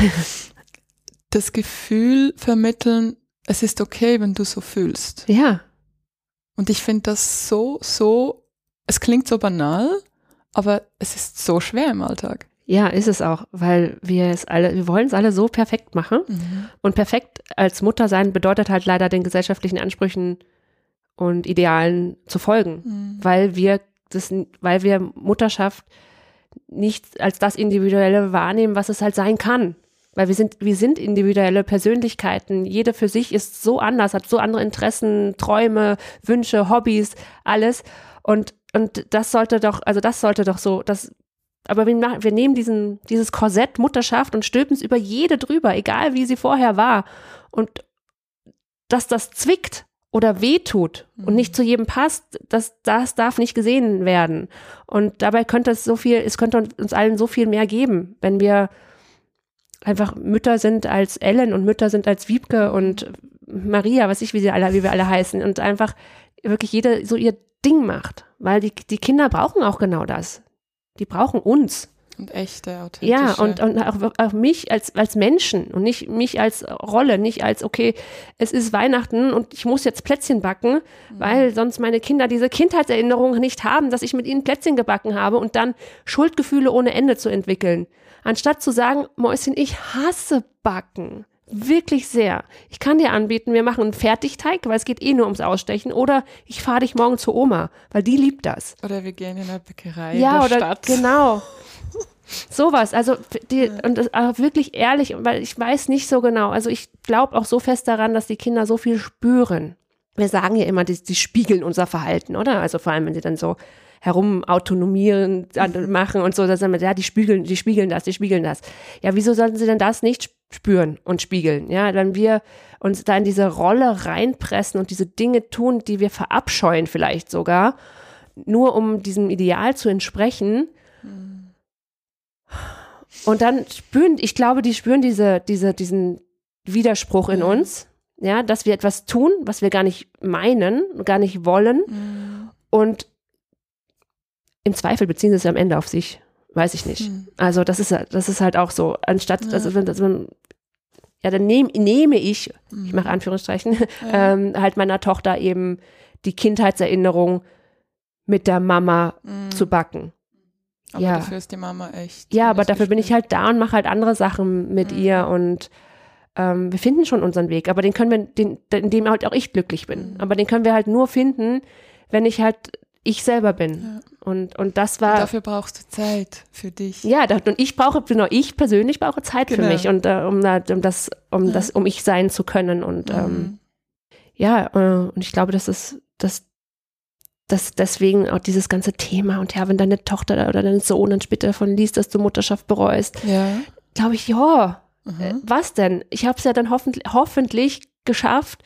das Gefühl vermitteln, es ist okay, wenn du so fühlst. Ja. Und ich finde das so, so, es klingt so banal, aber es ist so schwer im Alltag. Ja, ist es auch, weil wir es alle, wir wollen es alle so perfekt machen. Mhm. Und perfekt als Mutter sein bedeutet halt leider den gesellschaftlichen Ansprüchen und Idealen zu folgen, Mhm. weil wir das, weil wir Mutterschaft nicht als das Individuelle wahrnehmen, was es halt sein kann. Weil wir sind, wir sind individuelle Persönlichkeiten. Jede für sich ist so anders, hat so andere Interessen, Träume, Wünsche, Hobbys, alles. Und, und das sollte doch, also das sollte doch so, das, aber wir, machen- wir nehmen diesen, dieses Korsett Mutterschaft und stülpen es über jede drüber, egal wie sie vorher war. Und dass das zwickt oder wehtut und nicht zu jedem passt, das, das darf nicht gesehen werden. Und dabei könnte es so viel, es könnte uns allen so viel mehr geben, wenn wir einfach Mütter sind als Ellen und Mütter sind als Wiebke und Maria, was ich, wie sie alle, wie wir alle heißen, und einfach wirklich jede so ihr Ding macht. Weil die, die Kinder brauchen auch genau das. Die brauchen uns. Und echte, authentische. Ja, und, und auch, auch mich als, als Menschen und nicht mich als Rolle, nicht als, okay, es ist Weihnachten und ich muss jetzt Plätzchen backen, weil sonst meine Kinder diese Kindheitserinnerung nicht haben, dass ich mit ihnen Plätzchen gebacken habe und dann Schuldgefühle ohne Ende zu entwickeln. Anstatt zu sagen, Mäuschen, ich hasse Backen. Wirklich sehr. Ich kann dir anbieten, wir machen einen Fertigteig, weil es geht eh nur ums Ausstechen, oder ich fahre dich morgen zu Oma, weil die liebt das. Oder wir gehen in eine Bäckerei Ja, in der oder Stadt. genau. Sowas, also die, und das auch wirklich ehrlich, weil ich weiß nicht so genau. Also ich glaube auch so fest daran, dass die Kinder so viel spüren. Wir sagen ja immer, die, die spiegeln unser Verhalten, oder? Also vor allem, wenn sie dann so herum autonomieren dann machen und so, da sagen wir, ja, die spiegeln, die spiegeln das, die spiegeln das. Ja, wieso sollten sie denn das nicht spüren und spiegeln? Ja, wenn wir uns da in diese Rolle reinpressen und diese Dinge tun, die wir verabscheuen vielleicht sogar, nur um diesem Ideal zu entsprechen, und dann spüren, ich glaube, die spüren diese, diese, diesen Widerspruch in Mhm. uns, ja, dass wir etwas tun, was wir gar nicht meinen, gar nicht wollen. Mhm. Und im Zweifel beziehen sie es am Ende auf sich. Weiß ich nicht. Mhm. Also das ist, das ist halt auch so. Anstatt, Ja. also wenn, dass man, ja, dann nehm, nehme ich, ich mache Anführungsstrichen, Ja. ähm, halt meiner Tochter eben die Kindheitserinnerung mit der Mama Mhm. zu backen. Aber ja. dafür ist die Mama echt. Ja, aber dafür bin ich halt da und mache halt andere Sachen mit Mhm. ihr und ähm, wir finden schon unseren Weg, aber den können wir, den, in dem halt auch ich glücklich bin. Mhm. Aber den können wir halt nur finden, wenn ich halt ich selber bin. Ja. Und, und das Und war, dafür brauchst du Zeit für dich. ja, da, und ich brauche, genau, ich persönlich brauche Zeit für Genau. mich und äh, um, da, um das, um Ja. das, um ich sein zu können und ähm, Mhm. ja, äh, und ich glaube, dass es, dass, dass deswegen auch dieses ganze Thema und ja, wenn deine Tochter oder dein Sohn dann später davon liest, dass du Mutterschaft bereust, Ja. glaube ich, ja, äh, Mhm. was denn? Ich habe es ja dann hoffentlich, hoffentlich geschafft,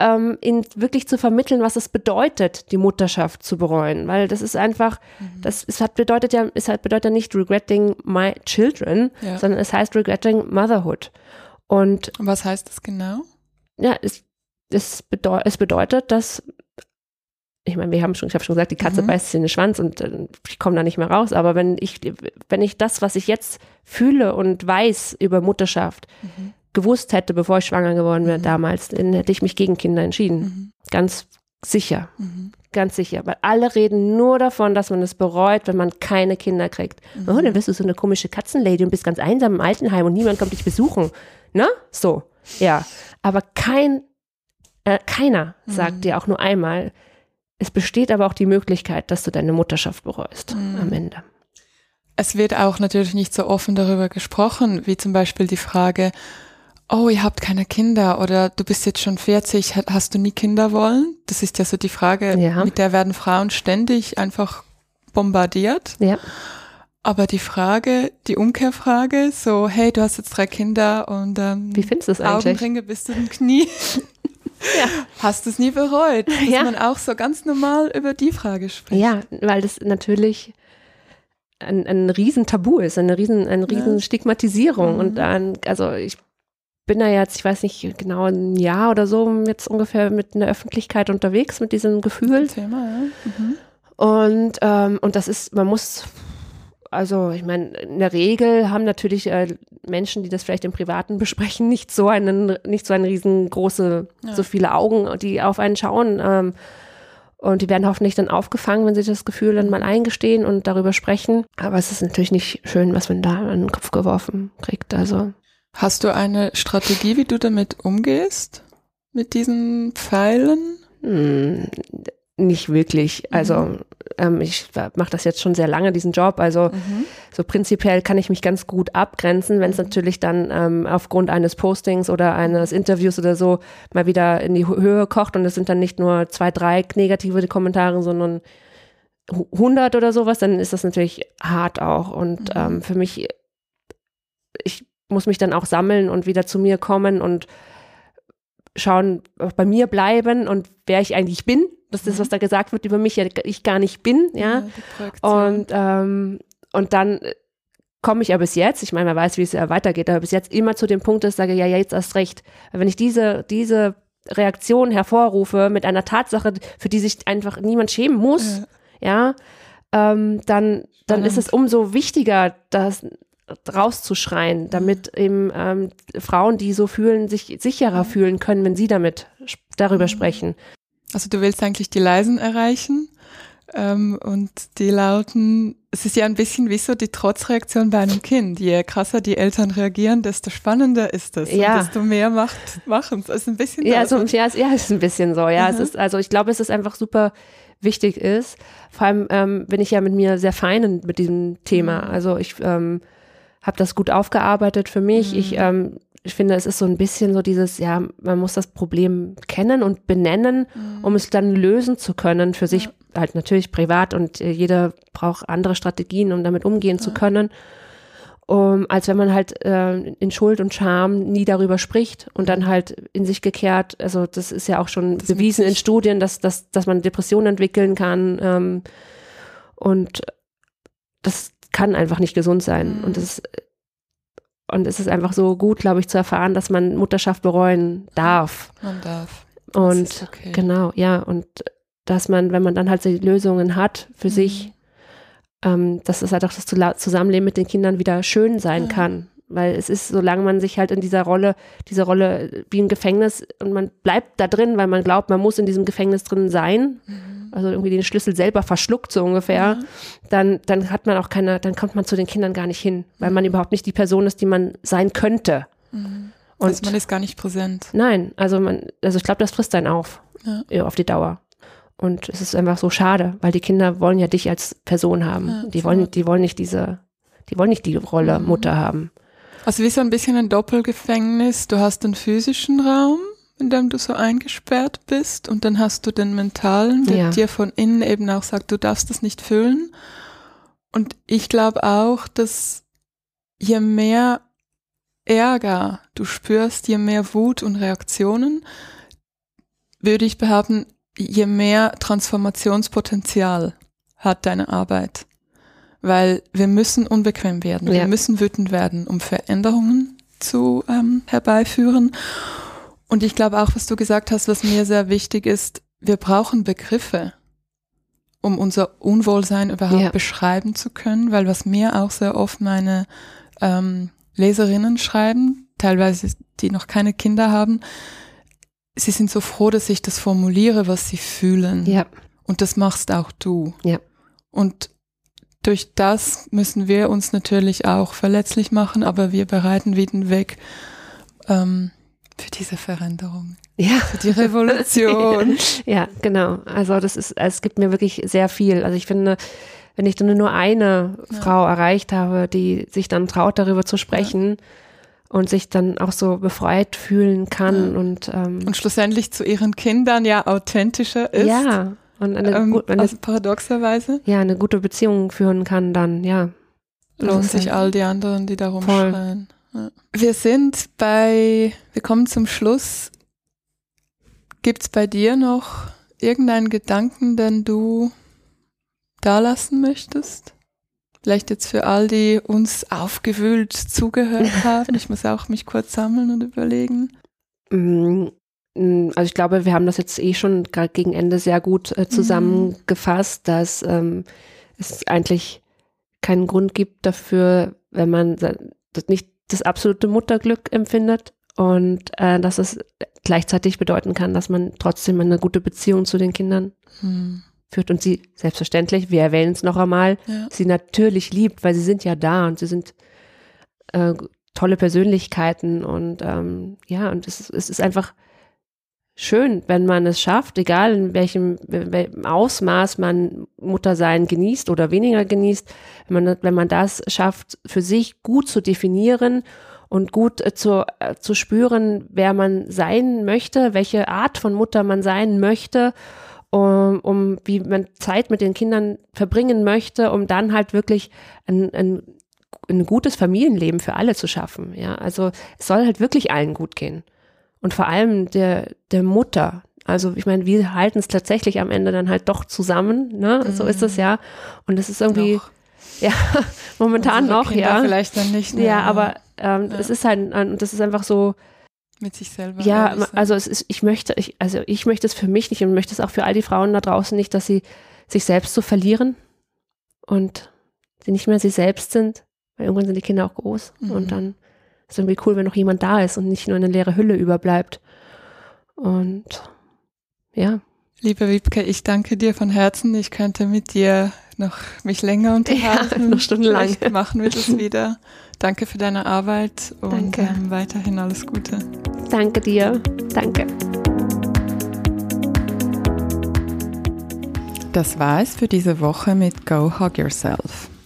ähm, in wirklich zu vermitteln, was es bedeutet, die Mutterschaft zu bereuen, weil das ist einfach, Mhm. das es hat bedeutet ja, es hat bedeutet ja nicht regretting my children, Ja. sondern es heißt regretting motherhood. Und Und was heißt das genau? ja, es, es, bedeu es bedeutet, dass ich meine, wir haben schon, ich habe schon gesagt, die Katze Mhm. beißt sich in den Schwanz und äh, ich komme da nicht mehr raus. Aber wenn ich, wenn ich das, was ich jetzt fühle und weiß über Mutterschaft, Mhm. Gewusst hätte, bevor ich schwanger geworden wäre Mhm. damals, dann hätte ich mich gegen Kinder entschieden. Mhm. Ganz sicher. Mhm. ganz sicher. Weil alle reden nur davon, dass man es bereut, wenn man keine Kinder kriegt. Mhm. Oh, dann wirst du so eine komische Katzenlady und bist ganz einsam im Altenheim und niemand kommt dich besuchen. Ne? So, ja. Aber kein, äh, keiner mhm. sagt dir auch nur einmal, es besteht aber auch die Möglichkeit, dass du deine Mutterschaft bereust mhm. am Ende. Es wird auch natürlich nicht so offen darüber gesprochen, wie zum Beispiel die Frage, oh, ihr habt keine Kinder oder du bist jetzt schon 40, hast du nie Kinder wollen? Das ist ja so die Frage, ja. mit der werden Frauen ständig einfach bombardiert. Ja. Aber die Frage, die Umkehrfrage, so, hey, du hast jetzt drei Kinder und ähm, wie findest du es eigentlich? Augenringe bis zu den Knie. ja. Hast du es nie bereut? Dass ja. man auch so ganz normal über die Frage spricht. Ja, weil das natürlich ein, ein Riesentabu ist, eine riesen, eine riesen ja. Stigmatisierung. Mhm. Und dann, also ich bin da jetzt, ich weiß nicht genau, ein Jahr oder so jetzt ungefähr mit in der Öffentlichkeit unterwegs mit diesem Gefühl. Thema, ja. Mhm. Und, ähm, und das ist, man muss, also ich meine, in der Regel haben natürlich äh, Menschen, die das vielleicht im Privaten besprechen, nicht so einen, nicht so eine riesengroße, ja. so viele Augen, die auf einen schauen. Ähm, und die werden hoffentlich dann aufgefangen, wenn sie das Gefühl dann mal eingestehen und darüber sprechen. Aber es ist natürlich nicht schön, was man da an den Kopf geworfen kriegt. Also Hast du eine Strategie, wie du damit umgehst? Mit diesen Pfeilen? Hm, nicht wirklich. Also mhm. ähm, ich mache das jetzt schon sehr lange, diesen Job. Also mhm. so prinzipiell kann ich mich ganz gut abgrenzen, wenn es mhm. natürlich dann ähm, aufgrund eines Postings oder eines Interviews oder so mal wieder in die Höhe kocht und es sind dann nicht nur zwei, drei negative Kommentare, sondern 100 oder sowas, dann ist das natürlich hart auch. Und mhm. ähm, für mich, ich muss mich dann auch sammeln und wieder zu mir kommen und schauen, bei mir bleiben und wer ich eigentlich bin. Das ist das, was mhm. da gesagt wird über mich, ja, ich gar nicht bin, ja. ja und, ähm, und dann komme ich aber bis jetzt, ich meine, man weiß, wie es ja weitergeht, aber bis jetzt immer zu dem Punkt, dass ich sage, ja, ja, jetzt erst recht. Wenn ich diese, diese Reaktion hervorrufe mit einer Tatsache, für die sich einfach niemand schämen muss, ja, ja ähm, dann, dann ist es umso wichtiger, dass rauszuschreien, damit eben ähm, Frauen, die so fühlen, sich sicherer fühlen können, wenn sie damit darüber sprechen. Also du willst eigentlich die Leisen erreichen ähm, und die lauten, es ist ja ein bisschen wie so die Trotzreaktion bei einem Kind. Je krasser die Eltern reagieren, desto spannender ist es. Ja. Und desto mehr macht, machen es. ist ein bisschen ja, so, ja, es, ja, es ist ein bisschen so. Ja, mhm. es ist, also ich glaube, es ist einfach super wichtig ist. Vor allem ähm, bin ich ja mit mir sehr fein mit diesem Thema. Mhm. Also ich ähm, habe das gut aufgearbeitet für mich. Mhm. Ich, ähm, ich finde, es ist so ein bisschen so dieses, ja, man muss das Problem kennen und benennen, mhm. um es dann lösen zu können, für sich ja. halt natürlich privat und äh, jeder braucht andere Strategien, um damit umgehen ja. zu können. Um, als wenn man halt äh, in Schuld und Scham nie darüber spricht und dann halt in sich gekehrt, also das ist ja auch schon das bewiesen in Studien, dass, dass, dass man Depressionen entwickeln kann ähm, und das, kann einfach nicht gesund sein. Mhm. Und es und es ist einfach so gut, glaube ich, zu erfahren, dass man Mutterschaft bereuen darf. Man darf. Das und okay. genau, ja, und dass man, wenn man dann halt die Lösungen hat für mhm. sich, ähm, dass es halt auch das Zusammenleben mit den Kindern wieder schön sein ja. kann. Weil es ist, solange man sich halt in dieser Rolle, diese Rolle wie im Gefängnis und man bleibt da drin, weil man glaubt, man muss in diesem Gefängnis drin sein, mhm also irgendwie den Schlüssel selber verschluckt, so ungefähr, mhm. dann, dann hat man auch keine, dann kommt man zu den Kindern gar nicht hin, weil man überhaupt nicht die Person ist, die man sein könnte. Mhm. Und also man ist gar nicht präsent. Nein, also man, also ich glaube, das frisst einen auf, ja. auf die Dauer. Und es ist einfach so schade, weil die Kinder wollen ja dich als Person haben. Ja, die wollen, die wollen nicht diese, die wollen nicht die Rolle mhm. Mutter haben. Also wie so ein bisschen ein Doppelgefängnis. Du hast den physischen Raum in dem du so eingesperrt bist und dann hast du den mentalen, der ja. dir von innen eben auch sagt, du darfst das nicht füllen. Und ich glaube auch, dass je mehr Ärger du spürst, je mehr Wut und Reaktionen, würde ich behaupten, je mehr Transformationspotenzial hat deine Arbeit. Weil wir müssen unbequem werden, ja. wir müssen wütend werden, um Veränderungen zu ähm, herbeiführen. Und ich glaube auch, was du gesagt hast, was mir sehr wichtig ist, wir brauchen Begriffe, um unser Unwohlsein überhaupt ja. beschreiben zu können, weil was mir auch sehr oft meine ähm, Leserinnen schreiben, teilweise die noch keine Kinder haben, sie sind so froh, dass ich das formuliere, was sie fühlen. Ja. Und das machst auch du. Ja. Und durch das müssen wir uns natürlich auch verletzlich machen, aber wir bereiten wieder den Weg ähm, für diese Veränderung. Ja. Für die Revolution. ja, genau. Also das ist, es gibt mir wirklich sehr viel. Also ich finde, wenn ich dann nur eine ja. Frau erreicht habe, die sich dann traut, darüber zu sprechen ja. und sich dann auch so befreit fühlen kann ja. und ähm, und schlussendlich zu ihren Kindern ja authentischer ist. Ja. Und eine, ähm, eine also paradoxerweise. Ja, eine gute Beziehung führen kann dann, ja. Lohnt sich all die anderen, die da rumschreien. Ja. Wir sind bei, wir kommen zum Schluss. Gibt es bei dir noch irgendeinen Gedanken, den du da lassen möchtest? Vielleicht jetzt für all die uns aufgewühlt zugehört haben. Ich muss auch mich kurz sammeln und überlegen. Mm, also ich glaube, wir haben das jetzt eh schon gerade gegen Ende sehr gut äh, zusammengefasst, dass ähm, es eigentlich keinen Grund gibt dafür, wenn man das nicht das absolute Mutterglück empfindet und äh, dass es gleichzeitig bedeuten kann, dass man trotzdem eine gute Beziehung zu den Kindern mhm führt und sie selbstverständlich, wir erwähnen es noch einmal, ja. sie natürlich liebt, weil sie sind ja da und sie sind äh, tolle Persönlichkeiten und ähm, ja, und es, es ist einfach schön, wenn man es schafft, egal in welchem, welchem Ausmaß man Muttersein genießt oder weniger genießt, wenn man, wenn man das schafft, für sich gut zu definieren und gut äh, zu, äh, zu spüren, wer man sein möchte, welche Art von Mutter man sein möchte um, um wie man Zeit mit den Kindern verbringen möchte, um dann halt wirklich ein, ein, ein gutes Familienleben für alle zu schaffen. Ja, also es soll halt wirklich allen gut gehen. Und vor allem der, der Mutter. Also ich meine, wir halten es tatsächlich am Ende dann halt doch zusammen, ne? Mhm. So ist es ja. Und es ist irgendwie, noch. ja, momentan noch, Kinder ja. Vielleicht dann nicht mehr. Ja, aber ähm, ja. es ist halt, das ist einfach so, mit sich selber. Ja, also es ist, ich möchte, ich, also ich möchte es für mich nicht und möchte es auch für all die Frauen da draußen nicht, dass sie sich selbst so verlieren und sie nicht mehr sie selbst sind, weil irgendwann sind die Kinder auch groß mhm. und dann ist irgendwie cool, wenn noch jemand da ist und nicht nur eine leere Hülle überbleibt. Und ja. Liebe Wiebke, ich danke dir von Herzen. Ich könnte mit dir noch mich länger unterhalten. Ja, noch stundenlang. Vielleicht machen wir das wieder. Danke für deine Arbeit und ähm, weiterhin alles Gute. Danke dir. Danke. Das war es für diese Woche mit Go Hug Yourself.